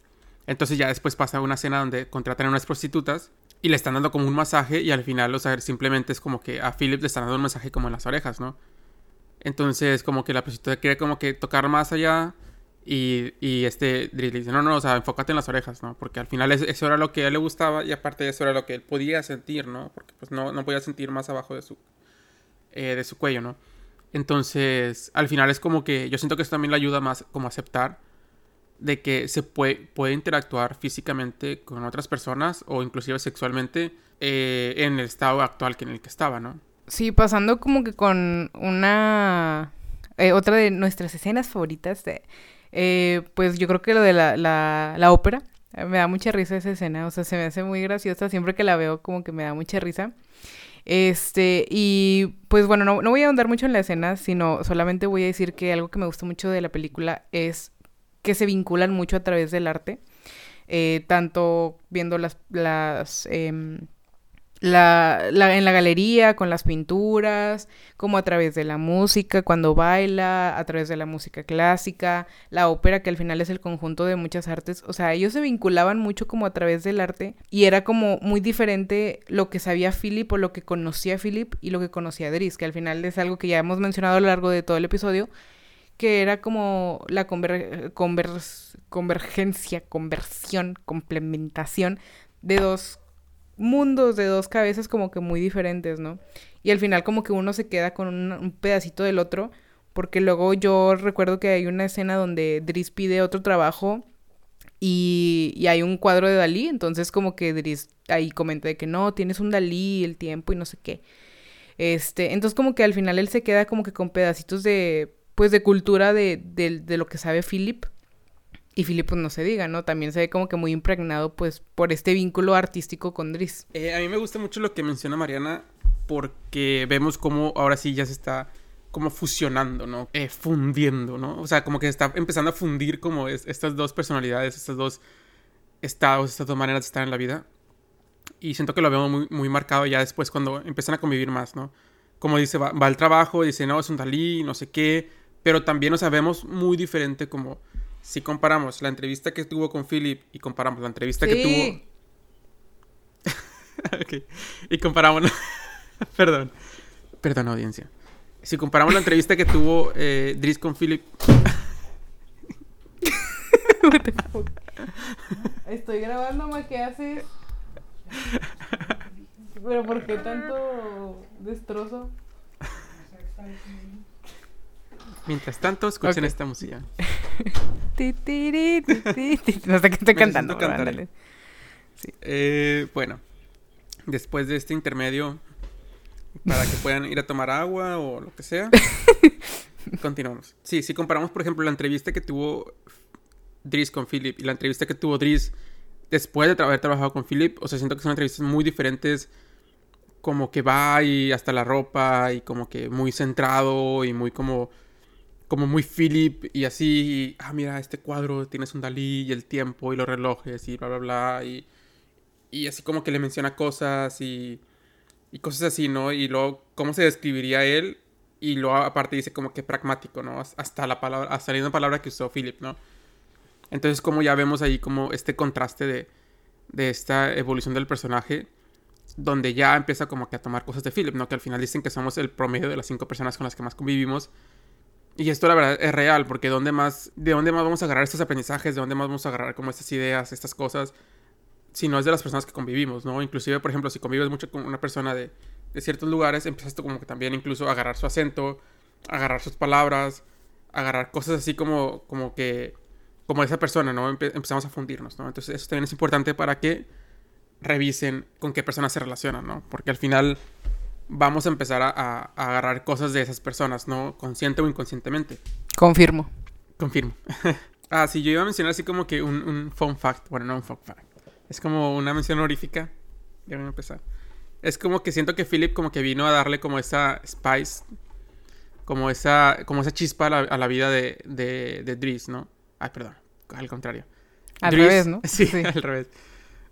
Entonces ya después pasa una escena donde contratan a unas prostitutas y le están dando como un masaje y al final, o sea, simplemente es como que a Philip le están dando un masaje como en las orejas, ¿no? Entonces como que la prostituta quiere como que tocar más allá y, y este le dice, no, no, o sea, enfócate en las orejas, ¿no? Porque al final eso era lo que a él le gustaba y aparte eso era lo que él podía sentir, ¿no? Porque pues no, no podía sentir más abajo de su, eh, de su cuello, ¿no? Entonces, al final es como que yo siento que eso también le ayuda más como aceptar de que se puede, puede interactuar físicamente con otras personas o inclusive sexualmente eh, en el estado actual que en el que estaba, ¿no? Sí, pasando como que con una... Eh, otra de nuestras escenas favoritas, de, eh, pues yo creo que lo de la, la, la ópera, Me da mucha risa esa escena, o sea, se me hace muy graciosa. Siempre que la veo, como que me da mucha risa. Este, y pues bueno, no, no voy a ahondar mucho en la escena, sino solamente voy a decir que algo que me gusta mucho de la película es que se vinculan mucho a través del arte. Eh, tanto viendo las, las em, la, en la galería, con las pinturas, como a través de la música, cuando baila, a través de la música clásica, la ópera, que al final es el conjunto de muchas artes. O sea, ellos se vinculaban mucho como a través del arte y era como muy diferente lo que sabía Philip o lo que conocía Philip y lo que conocía Dries, que al final es algo que ya hemos mencionado a lo largo de todo el episodio, que era como la conver convergencia, conversión, complementación de dos mundos de dos cabezas como que muy diferentes, ¿no? Y al final como que uno se queda con un, pedacito del otro, porque luego yo recuerdo que hay una escena donde Driss pide otro trabajo y, hay un cuadro de Dalí, entonces como que Driss ahí comenta de que no, tienes un Dalí, el tiempo y no sé qué. Este, entonces como que al final él se queda como que con pedacitos de, pues de cultura de, de, de lo que sabe Philip y Philip, pues no se diga, ¿no? También se ve como que muy impregnado, pues, por este vínculo artístico con Driss. Eh, a mí me gusta mucho lo que menciona Mariana, porque vemos cómo ahora sí ya se está como fusionando, ¿no? Eh, fundiendo, ¿no? O sea, como que está empezando a fundir como estas dos personalidades, estos dos estados, estas dos maneras de estar en la vida. Y siento que lo vemos muy, muy marcado ya después cuando empiezan a convivir más, ¿no? Como dice, va, va al trabajo, dice, no, es un Dalí, no sé qué, pero también, o sea, vemos muy diferente como si comparamos la entrevista que tuvo con Philip y comparamos la entrevista que tuvo. ok. Y comparamos. Perdón. Perdón, audiencia. Si comparamos la entrevista que tuvo eh, Driss con Philip. Estoy grabando más que hace. Pero ¿por qué tanto destrozo? Mientras tanto, escuchen esta música. no sé qué estoy cantando. Eh, bueno, después de este intermedio, para que puedan ir a tomar agua o lo que sea, continuamos. Sí, si comparamos, por ejemplo, la entrevista que tuvo Driss con Philip y la entrevista que tuvo Driss después de haber trabajado con Philip, o sea, siento que son entrevistas muy diferentes como que va y hasta la ropa y como que muy centrado y muy como como muy Philip y así, ah, mira, este cuadro tienes un Dalí y el tiempo y los relojes y bla, bla, bla. Y, y así como que le menciona cosas y, y cosas así, ¿no? Y luego, ¿cómo se describiría él? Y luego aparte dice como que pragmático, ¿no? Hasta la palabra, hasta la palabra que usó Philip, ¿no? Entonces como ya vemos ahí como este contraste de, de esta evolución del personaje, donde ya empieza como que a tomar cosas de Philip, ¿no? Que al final dicen que somos el promedio de las cinco personas con las que más convivimos y esto la verdad es real, porque ¿dónde más, ¿de dónde más vamos a agarrar estos aprendizajes? ¿De dónde más vamos a agarrar como estas ideas, estas cosas? Si no es de las personas que convivimos, ¿no? Inclusive, por ejemplo, si convives mucho con una persona de, de ciertos lugares, empiezas como que también incluso a agarrar su acento, agarrar sus palabras, agarrar cosas así como, como que, como esa persona, ¿no? empezamos a fundirnos, ¿no? Entonces eso también es importante para que revisen con qué personas se relacionan, ¿no? Porque al final vamos a empezar a, agarrar cosas de esas personas, ¿no? Consciente o inconscientemente. Confirmo. Confirmo. ah, sí, yo iba a mencionar así como que un, un fun fact. Bueno, no un fun fact. Es como una mención honorífica. Ya voy a empezar. Es como que siento que Philip como que vino a darle como esa spice, como esa, como esa chispa a la, vida de, de, de Driss, ¿no? Ay, perdón, al contrario. Al revés, ¿no? sí, al revés.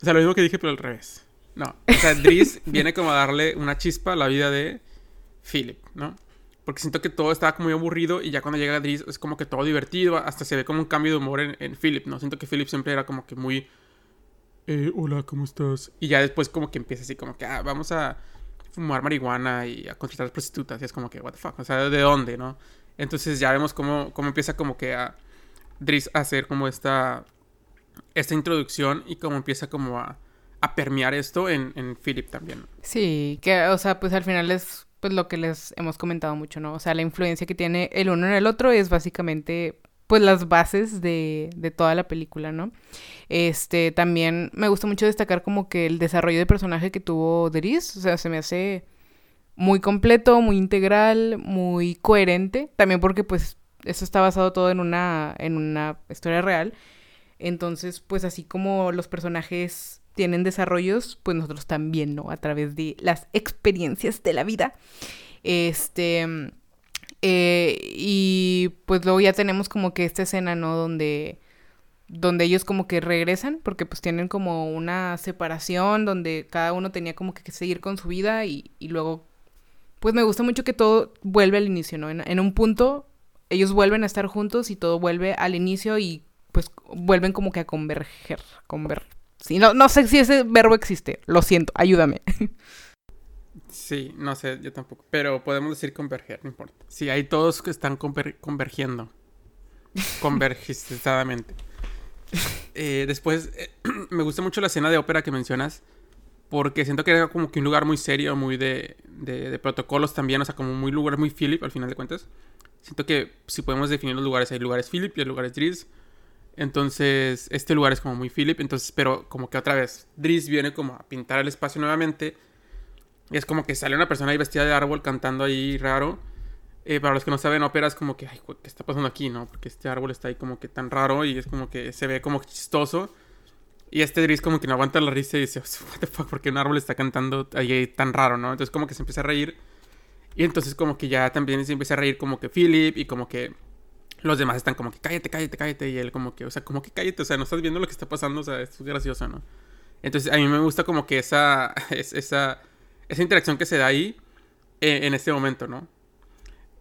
O sea, lo mismo que dije, pero al revés. No, o sea, Driss viene como a darle una chispa a la vida de Philip, ¿no? Porque siento que todo estaba como muy aburrido y ya cuando llega Driss es como que todo divertido, hasta se ve como un cambio de humor en, Philip, ¿no? Siento que Philip siempre era como que muy... Eh, hola, ¿cómo estás? Y ya después como que empieza así como que, ah, vamos a fumar marihuana y a contratar prostitutas. Y es como que, what the fuck, o sea, ¿de dónde, no? Entonces ya vemos cómo, cómo empieza como que a Driss a hacer como esta, esta introducción y cómo empieza como a a permear esto en, en Philip también. Sí, que, o sea, pues al final es pues lo que les hemos comentado mucho, ¿no? O sea, la influencia que tiene el uno en el otro es básicamente pues las bases de, de toda la película, ¿no? Este, también me gusta mucho destacar como que el desarrollo de personaje que tuvo Dries, o sea, se me hace muy completo, muy integral, muy coherente, también porque pues eso está basado todo en una, en una historia real Entonces, pues así como los personajes tienen desarrollos, pues nosotros también, ¿no? A través de las experiencias de la vida. Este... Eh, y pues luego ya tenemos como que esta escena, ¿no? Donde donde ellos como que regresan, porque pues tienen como una separación donde cada uno tenía como que seguir con su vida y, y luego, pues me gusta mucho que todo vuelve al inicio, ¿no? En, un punto ellos vuelven a estar juntos y todo vuelve al inicio y pues vuelven como que a converger, conver... Sí, no, no sé si ese verbo existe, lo siento, ayúdame. Sí, no sé, yo tampoco, pero podemos decir converger, no importa. Sí, hay todos que están convergiendo, convergistadamente. Eh, después, eh, me gusta mucho la escena de ópera que mencionas. Porque siento que era como que un lugar muy serio, muy de, de, protocolos también. O sea, como muy lugar muy Philip, al final de cuentas. Siento que si podemos definir los lugares, hay lugares Philip y hay lugares Driz. Entonces, este lugar es como muy Philip. Entonces, pero como que otra vez, Driz viene como a pintar el espacio nuevamente. Y es como que sale una persona ahí vestida de árbol cantando ahí raro. Eh, para los que no saben, ópera es como que, ay, ¿qué está pasando aquí, no? Porque este árbol está ahí como que tan raro y es como que se ve como chistoso. Y este Driz como que no aguanta la risa y dice, what the fuck, porque un árbol está cantando ahí tan raro, ¿no? Entonces como que se empieza a reír. Y entonces como que ya también se empieza a reír como que Philip y como que los demás están como que cállate, cállate, cállate. Y él como que, o sea, como que cállate, o sea, no estás viendo lo que está pasando, o sea, es gracioso, ¿no? Entonces a mí me gusta como que esa, esa, esa interacción que se da ahí eh, en este momento, ¿no?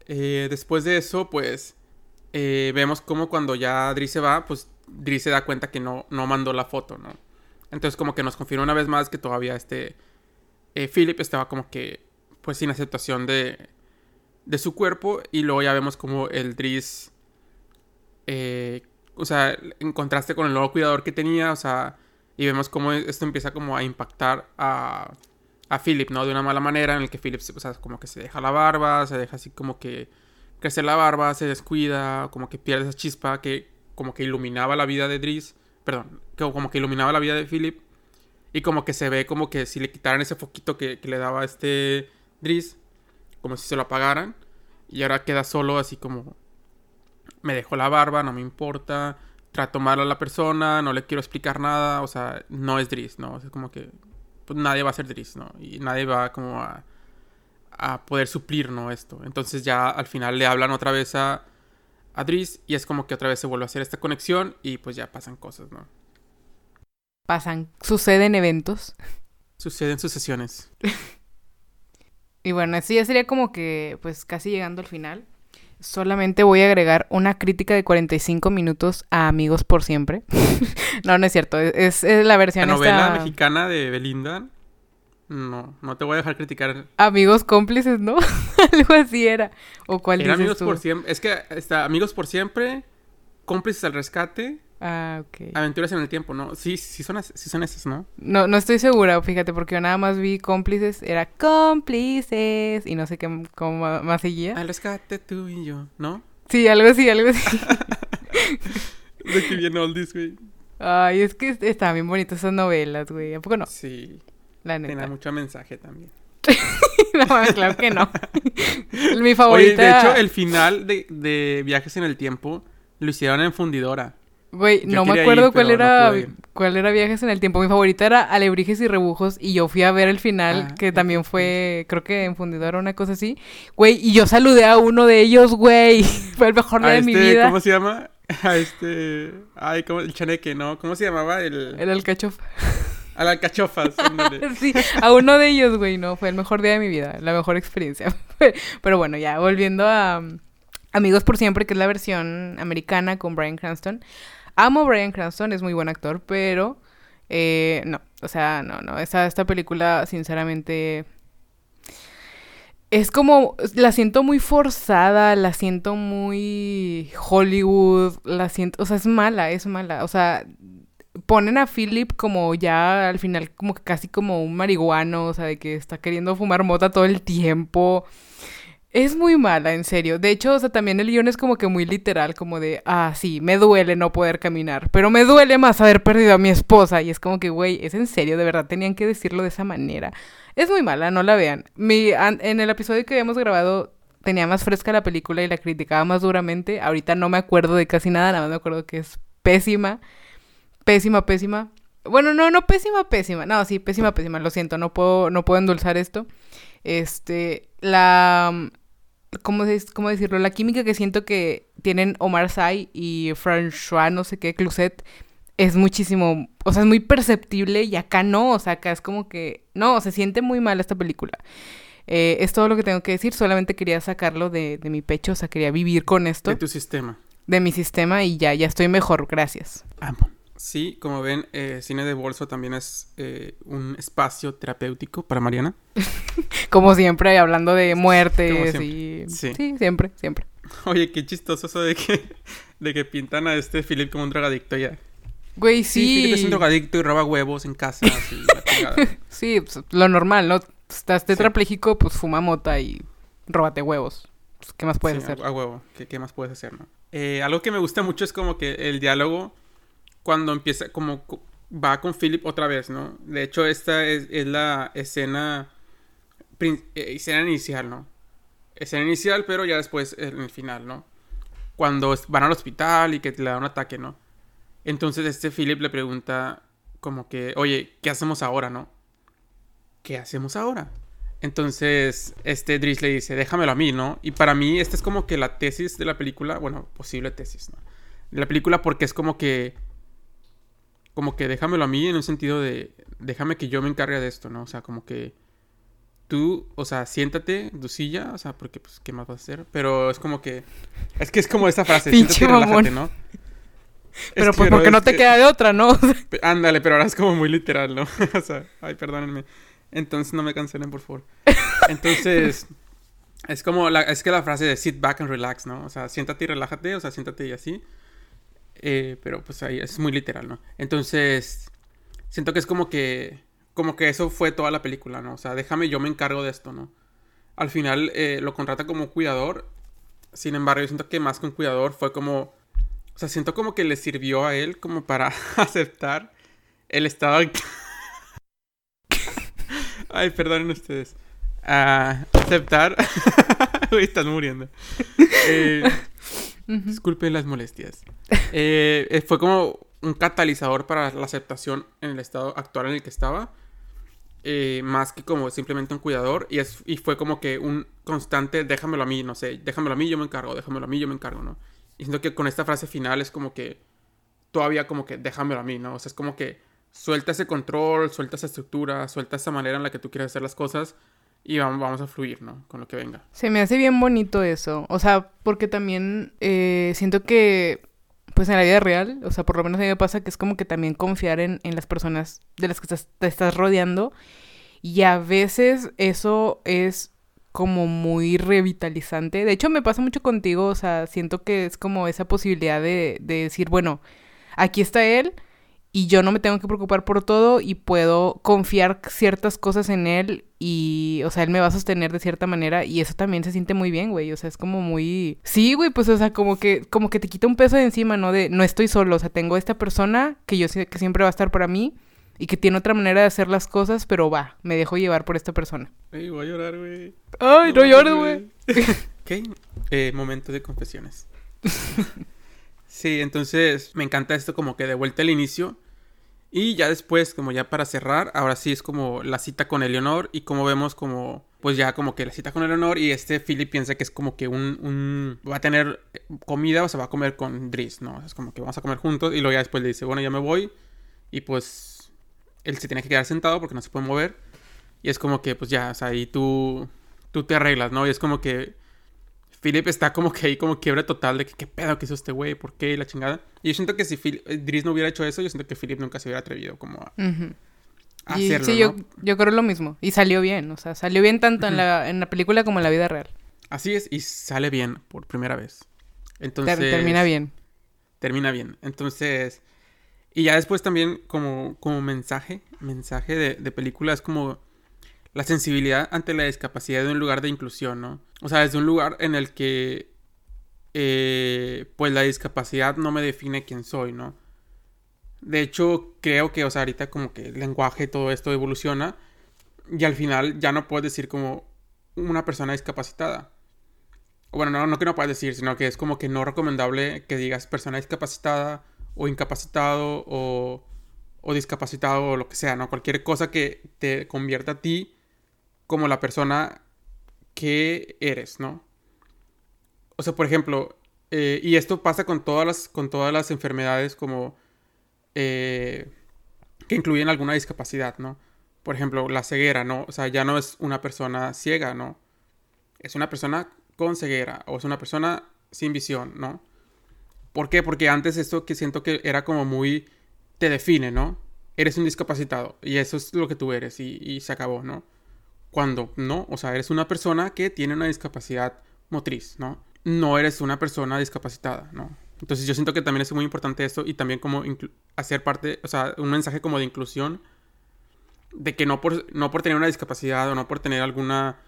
Eh, después de eso, pues eh, vemos como cuando ya Dri se va, pues Dri se da cuenta que no, no mandó la foto, ¿no? Entonces como que nos confirma una vez más que todavía este eh, Philip estaba como que pues sin aceptación de, de su cuerpo y luego ya vemos como el Driz, o sea, en contraste con el nuevo cuidador que tenía, o sea, y vemos como esto empieza como a impactar a a Philip, ¿no? De una mala manera en el que Philip, o sea, como que se deja la barba, se deja así como que crecer la barba, se descuida, como que pierde esa chispa que como que iluminaba la vida de Driz, perdón, que como que iluminaba la vida de Philip y como que se ve como que si le quitaran ese foquito que, le daba este Driz, como si se lo apagaran y ahora queda solo así como me dejó la barba, no me importa, trato mal a la persona, no le quiero explicar nada, o sea, no es Driz, ¿no? es como que pues nadie va a ser Driz, ¿no? Y nadie va como a, a poder suplir, ¿no? Esto. Entonces ya al final le hablan otra vez a, a Driz y es como que otra vez se vuelve a hacer esta conexión y pues ya pasan cosas, ¿no? Pasan, suceden eventos. Suceden sucesiones. y bueno, así ya sería como que pues casi llegando al final. Solamente voy a agregar una crítica de 45 minutos a Amigos por Siempre. no, no es cierto. Es, la versión. La novela mexicana de Belinda. No, no te voy a dejar criticar. Amigos cómplices, ¿no? Algo así era. ¿O cuál era Amigos por Siempre. Es que está Amigos por Siempre, Cómplices al Rescate Ah, ok. Aventuras en el tiempo, ¿no? Sí, sí son, sí son esas, ¿no? No, no estoy segura, fíjate, porque yo nada más vi cómplices, era cómplices, y no sé qué, cómo más seguía. Al rescate tú y yo, ¿no? Sí, algo así, algo así. De que viene oldies, güey. Ay, es que estaban bien bonitas esas novelas, güey. ¿A poco no? Sí. La neta. Tenía mucho mensaje también. no, claro que no. Mi favorita... Oye, de hecho, el final de, de Viajes en el Tiempo lo hicieron en fundidora. Güey, no me acuerdo cuál era cuál era Viajes en el Tiempo. Mi favorita era Alebrijes y Rebujos y yo fui a ver el final, ah, que también fue, creo que en Fundidora una cosa así. Güey, y yo saludé a uno de ellos, güey. fue el mejor día de mi este, vida. ¿Cómo se llama? A este... Ay, como el chaneque, ¿no? ¿Cómo se llamaba? El... El alcachofa. A la alcachofa, sí, a uno de ellos, güey, no, fue el mejor día de mi vida, la mejor experiencia. Pero bueno, ya, volviendo a... Um, Amigos por Siempre, que es la versión americana con Brian Cranston. Amo a Brian Cranston, es muy buen actor, pero eh, no, o sea, no, no, esta, esta película sinceramente es como, la siento muy forzada, la siento muy Hollywood, la siento, o sea, es mala, es mala, o sea, ponen a Philip como ya al final como que casi como un marihuano, o sea, de que está queriendo fumar mota todo el tiempo. Es muy mala, en serio. De hecho, o sea, también el guion es como que muy literal, como de, ah, sí, me duele no poder caminar, pero me duele más haber perdido a mi esposa. Y es como que, güey, es en serio, de verdad, tenían que decirlo de esa manera. Es muy mala, no la vean. Mi, en el episodio que habíamos grabado tenía más fresca la película y la criticaba más duramente. Ahorita no me acuerdo de casi nada, nada más me acuerdo que es pésima. Pésima, pésima. Bueno, no, no pésima, pésima. No, sí, pésima, pésima. Lo siento, no puedo, no puedo endulzar esto. Este, la... ¿Cómo, ¿Cómo decirlo? La química que siento que tienen Omar Sy y François, no sé qué, Cluset, es muchísimo, o sea, es muy perceptible y acá no, o sea, acá es como que, no, se siente muy mal esta película. Eh, es todo lo que tengo que decir, solamente quería sacarlo de, de mi pecho, o sea, quería vivir con esto. De tu sistema. De mi sistema y ya, ya estoy mejor, gracias. Amo. Sí, como ven, eh, Cine de Bolso también es eh, un espacio terapéutico para Mariana. como siempre, hablando de muertes y... Sí. siempre, siempre. Oye, qué chistoso eso de que, de que pintan a este Philip como un drogadicto ya. Güey, sí. Sí, Philip es un drogadicto y roba huevos en casa. sí, pues, lo normal, ¿no? Estás tetrapléjico, pues fuma mota y róbate huevos. Pues, ¿Qué más puedes hacer? A, huevo, ¿Qué, ¿Qué, más puedes hacer, no? Eh, algo que me gusta mucho es como que el diálogo cuando empieza, como va con Philip otra vez, ¿no? De hecho, esta es, la escena, eh, escena inicial, ¿no? Escena inicial, pero ya después en el final, ¿no? Cuando van al hospital y que le da un ataque, ¿no? Entonces este Philip le pregunta como que, oye, ¿qué hacemos ahora, no? ¿Qué hacemos ahora? Entonces, este Driss le dice, déjamelo a mí, ¿no? Y para mí, esta es como que la tesis de la película, bueno, posible tesis, ¿no? De la película porque es como que como que déjamelo a mí en un sentido de, déjame que yo me encargue de esto, ¿no? O sea, como que tú, o sea, siéntate en tu silla, o sea, porque pues, ¿qué más vas a hacer? Pero es como que, es que es como esta frase, siéntate y relájate, ¿no? Pero pues porque no te queda de otra, ¿no? Ándale, pero ahora es como muy literal, ¿no? o sea, ay, perdónenme. Entonces no me cancelen, por favor. Entonces, es como, la, es que la frase de sit back and relax, ¿no? O sea, siéntate y relájate, o sea, siéntate y así. Eh, pero pues ahí es muy literal, ¿no? Entonces, siento que es como que, como que eso fue toda la película, ¿no? O sea, déjame, yo me encargo de esto, ¿no? Al final eh, lo contrata como cuidador. Sin embargo, yo siento que más que un cuidador fue como, o sea, siento como que le sirvió a él como para aceptar el estado... Ay, perdonen ustedes. aceptar... Uy, están muriendo. Eh, Disculpen las molestias. Eh, eh, fue como un catalizador para la aceptación en el estado actual en el que estaba. Eh, más que como simplemente un cuidador. Y, es, y fue como que un constante, déjamelo a mí, no sé, déjamelo a mí, yo me encargo, déjamelo a mí, yo me encargo, ¿no? Y siento que con esta frase final es como que todavía como que déjamelo a mí, ¿no? O sea, es como que suelta ese control, suelta esa estructura, suelta esa manera en la que tú quieres hacer las cosas y vamos, a fluir, ¿no? Con lo que venga. Se me hace bien bonito eso. O sea, porque también eh, siento que, pues en la vida real, o sea, por lo menos a mí me pasa que es como que también confiar en, en las personas de las que te estás rodeando. Y a veces eso es como muy revitalizante. De hecho, me pasa mucho contigo, o sea, siento que es como esa posibilidad de, de decir, bueno, aquí está él y yo no me tengo que preocupar por todo y puedo confiar ciertas cosas en él y, o sea, él me va a sostener de cierta manera y eso también se siente muy bien, güey, o sea, es como muy... Sí, güey, pues, o sea, como que, como que te quita un peso de encima, ¿no? De, no estoy solo, o sea, tengo esta persona que yo sé que siempre va a estar para mí y que tiene otra manera de hacer las cosas, pero va, me dejo llevar por esta persona. Ay, voy a llorar, güey. Ay, no, llores, güey. ok, eh, momento de confesiones. sí, entonces me encanta esto como que de vuelta al inicio y ya después, como ya para cerrar, ahora sí es como la cita con Eleonor y como vemos como, pues ya como que la cita con Eleonor y este Philip piensa que es como que un, va a tener comida o se va a comer con Driss, ¿no? Es como que vamos a comer juntos y luego ya después le dice, bueno, ya me voy y pues él se tiene que quedar sentado porque no se puede mover y es como que pues ya, o sea, ahí tú, tú te arreglas, ¿no? Y es como que Philip está como que ahí como quiebre total de que qué pedo que hizo este güey, por qué la chingada. Y yo siento que si eh, Driss no hubiera hecho eso, yo siento que Philip nunca se hubiera atrevido como a, hacerlo. Sí, yo, yo creo lo mismo. Y salió bien, o sea, salió bien tanto en, la, en la película como en la vida real. Así es, y sale bien por primera vez. Entonces. termina bien. Termina bien. Entonces. Y ya después también como, como mensaje, mensaje de, de película es como la sensibilidad ante la discapacidad de un lugar de inclusión, ¿no? O sea, desde un lugar en el que, eh, pues la discapacidad no me define quién soy, ¿no? De hecho, creo que, o sea, ahorita como que el lenguaje todo esto evoluciona y al final ya no puedes decir como una persona discapacitada. Bueno, no, no que no puedes decir, sino que es como que no recomendable que digas persona discapacitada o incapacitado o, o discapacitado o lo que sea, ¿no? Cualquier cosa que te convierta a ti como la persona que eres, ¿no? O sea, por ejemplo, eh, y esto pasa con todas las, con todas las enfermedades como eh, que incluyen alguna discapacidad, ¿no? Por ejemplo, la ceguera, ¿no? O sea, ya no es una persona ciega, ¿no? Es una persona con ceguera o es una persona sin visión, ¿no? ¿Por qué? Porque antes esto que siento que era como muy... te define, ¿no? Eres un discapacitado y eso es lo que tú eres y, y se acabó, ¿no? Cuando no, o sea, eres una persona que tiene una discapacidad motriz, ¿no? No eres una persona discapacitada, ¿no? Entonces yo siento que también es muy importante esto y también como hacer parte, o sea, un mensaje como de inclusión, de que no por, no por tener una discapacidad o no por tener alguna,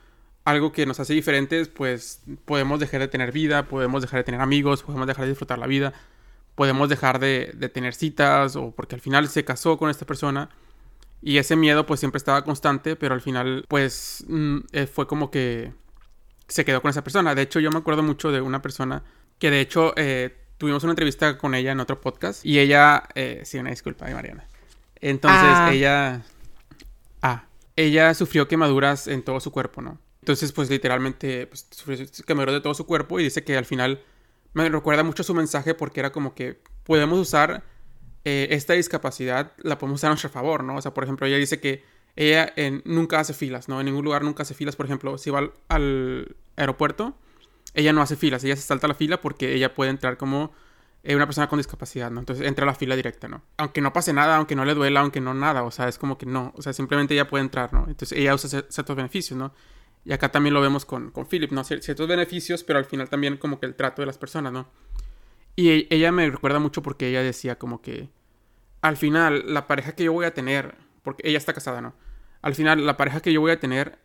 algo que nos hace diferentes, pues podemos dejar de tener vida, podemos dejar de tener amigos, podemos dejar de disfrutar la vida, podemos dejar de, de tener citas o porque al final se casó con esta persona y ese miedo pues siempre estaba constante, pero al final pues mm, eh, fue como que se quedó con esa persona. De hecho yo me acuerdo mucho de una persona que de hecho eh, tuvimos una entrevista con ella en otro podcast y ella, eh, sí, una disculpa, Mariana. Entonces Ah. ella, ah, ella sufrió quemaduras en todo su cuerpo, ¿no? Entonces pues literalmente pues, sufrió quemaduras de todo su cuerpo y dice que al final me recuerda mucho su mensaje porque era como que podemos usar eh, esta discapacidad, la podemos usar a nuestro favor, ¿no? O sea, por ejemplo, ella dice que ella nunca hace filas, ¿no? En ningún lugar nunca hace filas. Por ejemplo, si va al, aeropuerto, ella no hace filas, ella se salta la fila porque ella puede entrar como eh, una persona con discapacidad, ¿no? Entonces entra a la fila directa, ¿no? Aunque no pase nada, aunque no le duela, aunque no nada, o sea, es como que no, o sea, simplemente ella puede entrar, ¿no? Entonces ella usa cier- ciertos beneficios, ¿no? Y acá también lo vemos con, con Philip, ¿no? Cier- Ciertos beneficios, pero al final también como que el trato de las personas, ¿no? Y ella me recuerda mucho porque ella decía como que al final la pareja que yo voy a tener, porque ella está casada, ¿no? Al final la pareja que yo voy a tener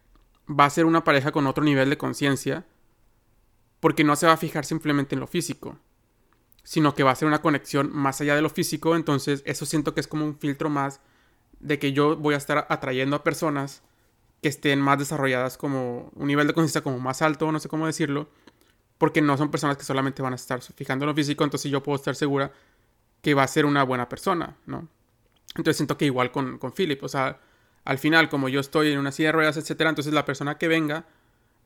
va a ser una pareja con otro nivel de conciencia porque no se va a fijar simplemente en lo físico, sino que va a ser una conexión más allá de lo físico, entonces eso siento que es como un filtro más de que yo voy a estar atrayendo a personas que estén más desarrolladas como un nivel de conciencia como más alto, no sé cómo decirlo, porque no son personas que solamente van a estar fijando en lo físico, entonces yo puedo estar segura que va a ser una buena persona, ¿no? Entonces siento que igual con, con Philip, o sea, al final, como yo estoy en una silla de ruedas, etcétera, entonces la persona que venga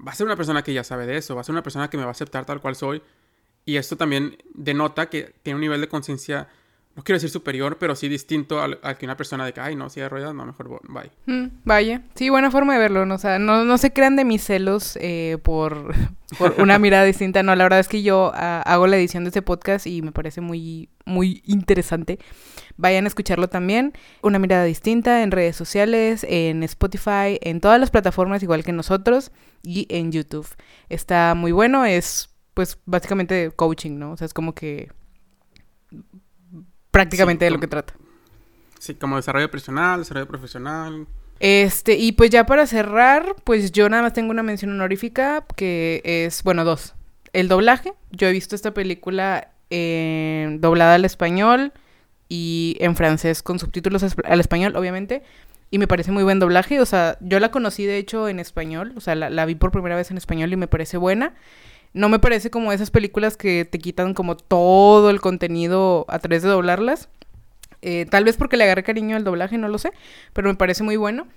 va a ser una persona que ya sabe de eso, va a ser una persona que me va a aceptar tal cual soy. Y esto también denota que tiene un nivel de conciencia, no quiero decir superior, pero sí distinto al, al que una persona de que, ay, no, silla de ruedas, no, mejor bye. Mm, vaya, sí, buena forma de verlo, ¿no? O sea, no, no se crean de mis celos eh, por, por una mirada distinta, no, la verdad es que yo ah, hago la edición de este podcast y me parece muy, muy interesante. Vayan a escucharlo también, una mirada distinta en redes sociales, en Spotify, en todas las plataformas igual que nosotros y en YouTube. Está muy bueno, es pues básicamente coaching, ¿no? O sea, es como que prácticamente Sí, de lo que trata. Sí, como desarrollo personal, desarrollo profesional. Este, y pues ya para cerrar, pues yo nada más tengo una mención honorífica que es, bueno, dos. El doblaje. Yo he visto esta película eh, doblada al español y en francés con subtítulos al español, obviamente. Y me parece muy buen doblaje. O sea, yo la conocí de hecho en español. O sea, la, la vi por primera vez en español y me parece buena. No me parece como esas películas que te quitan como todo el contenido a través de doblarlas. Eh, tal vez porque le agarré cariño al doblaje, no lo sé, pero me parece muy bueno.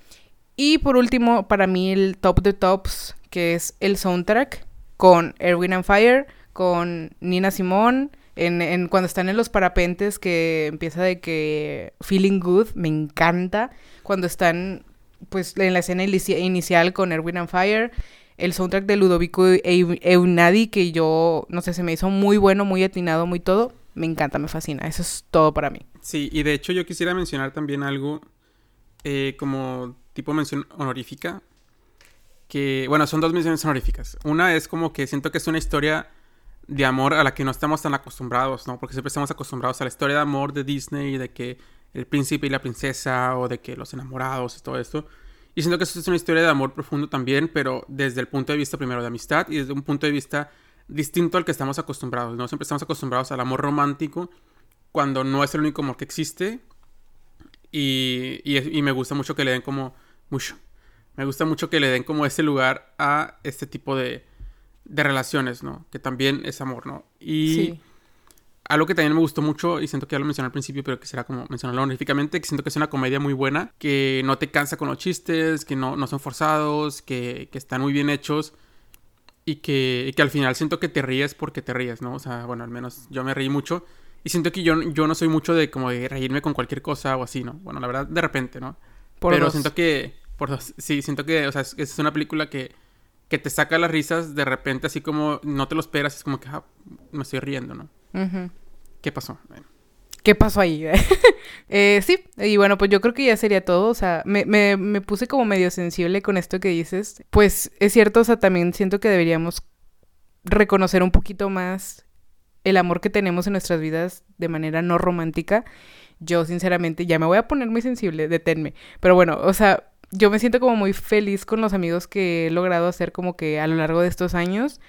Y por último, para mí el top de tops, que es el soundtrack con Erwin and Fire, con Nina Simone, en, cuando están en los parapentes que empieza de que Feeling Good, me encanta. Cuando están pues en la escena inici- inicial con Erwin and Fire, el soundtrack de Ludovico Eu- Eunadi, que yo, no sé, se me hizo muy bueno, muy atinado, muy todo. Me encanta, me fascina. Eso es todo para mí. Sí, y de hecho yo quisiera mencionar también algo eh, como tipo mención honorífica. Que, bueno, son dos menciones honoríficas. Una es como que siento que es una historia de amor a la que no estamos tan acostumbrados, ¿no? Porque siempre estamos acostumbrados a la historia de amor de Disney, de que el príncipe y la princesa, o de que los enamorados y todo esto. Y siento que esto es una historia de amor profundo también, pero desde el punto de vista primero de amistad y desde un punto de vista distinto al que estamos acostumbrados, ¿no? Siempre estamos acostumbrados al amor romántico cuando no es el único amor que existe. Y, y, y me gusta mucho que le den como... Mucho. Me gusta mucho que le den como ese lugar a este tipo de, de relaciones, ¿no? Que también es amor, ¿no? Y Sí. Algo que también me gustó mucho, y siento que ya lo mencioné al principio, pero quisiera como mencionarlo honoríficamente, que siento que es una comedia muy buena, que no te cansa con los chistes, que no, no son forzados, que, que están muy bien hechos. Y que, y que al final siento que te ríes porque te ríes, ¿no? O sea, bueno, al menos yo me reí mucho. Y siento que yo, yo no soy mucho de como de reírme con cualquier cosa o así, ¿no? Bueno, la verdad, de repente, ¿no? Por Pero dos. siento que... Por dos, sí, siento que, o sea, es, es una película que, que te saca las risas de repente, así como no te lo esperas, es como que ah, me estoy riendo, ¿no? ¿Qué pasó? Bueno. ¿Qué pasó ahí? Eh, sí, y bueno, pues yo creo que ya sería todo. O sea, me, me, me puse como medio sensible con esto que dices. Pues es cierto, o sea, también siento que deberíamos reconocer un poquito más el amor que tenemos en nuestras vidas de manera no romántica. Yo, sinceramente, ya me voy a poner muy sensible, deténme. Pero bueno, o sea, yo me siento como muy feliz con los amigos que he logrado hacer como que a lo largo de estos años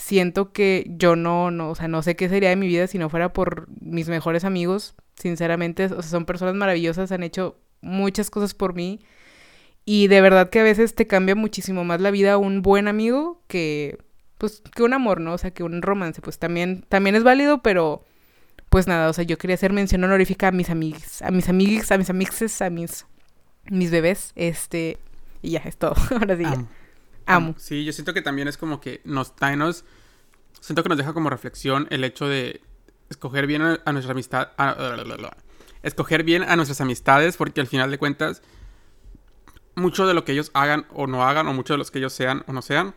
siento que yo no, no, o sea, no sé qué sería de mi vida si no fuera por mis mejores amigos. Sinceramente, o sea, son personas maravillosas, han hecho muchas cosas por mí. Y de verdad que a veces te cambia muchísimo más la vida un buen amigo que, pues, que un amor, ¿no? O sea, que un romance, pues también, también es válido, pero, pues nada, o sea, yo quería hacer mención honorífica a mis amigos, a mis amigos, a mis amixes, a mis, mis bebés, este, y ya, es todo. Ahora sí, ya. Amo. Sí, yo siento que también es como que nos trae, nos- siento que nos deja como reflexión el hecho de escoger bien a, nuestra amistad, a- escoger bien a nuestras amistades, porque al final de cuentas, mucho de lo que ellos hagan o no hagan, o mucho de los que ellos sean o no sean,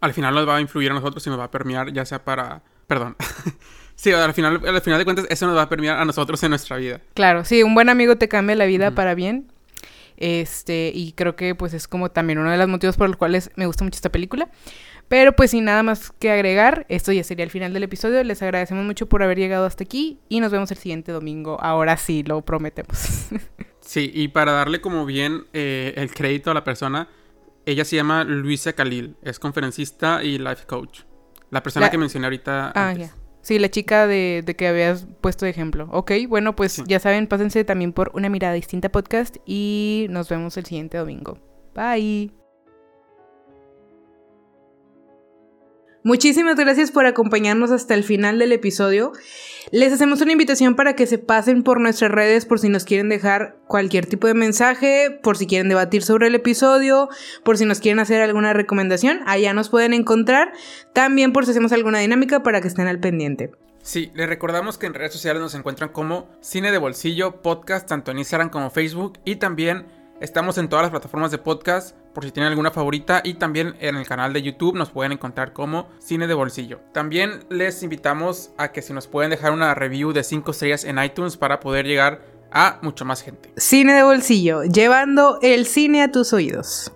al final nos va a influir a nosotros y nos va a permear, ya sea para, perdón, sí, al final, al final de cuentas, eso nos va a permear a nosotros en nuestra vida. Claro, sí, un buen amigo te cambia la vida para bien. Este, y creo que pues es como también uno de los motivos por los cuales me gusta mucho esta película. Pero pues sin nada más que agregar, esto ya sería el final del episodio. Les agradecemos mucho por haber llegado hasta aquí y nos vemos el siguiente domingo. Ahora sí, lo prometemos. Sí, y para darle como bien eh, el crédito a la persona, ella se llama Luisa Khalil, es conferencista y life coach. La persona La- que mencioné ahorita. ah, antes. Sí, la chica de, de que habías puesto de ejemplo. Ok, bueno, pues Sí. ya saben, pásense también por una mirada distinta podcast y nos vemos el siguiente domingo. Bye. Muchísimas gracias por acompañarnos hasta el final del episodio. Les hacemos una invitación para que se pasen por nuestras redes por si nos quieren dejar cualquier tipo de mensaje, por si quieren debatir sobre el episodio, por si nos quieren hacer alguna recomendación, allá nos pueden encontrar. También por si hacemos alguna dinámica para que estén al pendiente. Sí, les recordamos que en redes sociales nos encuentran como Cine de Bolsillo Podcast, tanto en Instagram como Facebook. Y también estamos en todas las plataformas de podcast, por si tienen alguna favorita. Y también en el canal de YouTube nos pueden encontrar como Cine de Bolsillo. También les invitamos a que si nos pueden dejar una review de 5 estrellas en iTunes para poder llegar a mucho más gente. Cine de bolsillo, llevando el cine a tus oídos.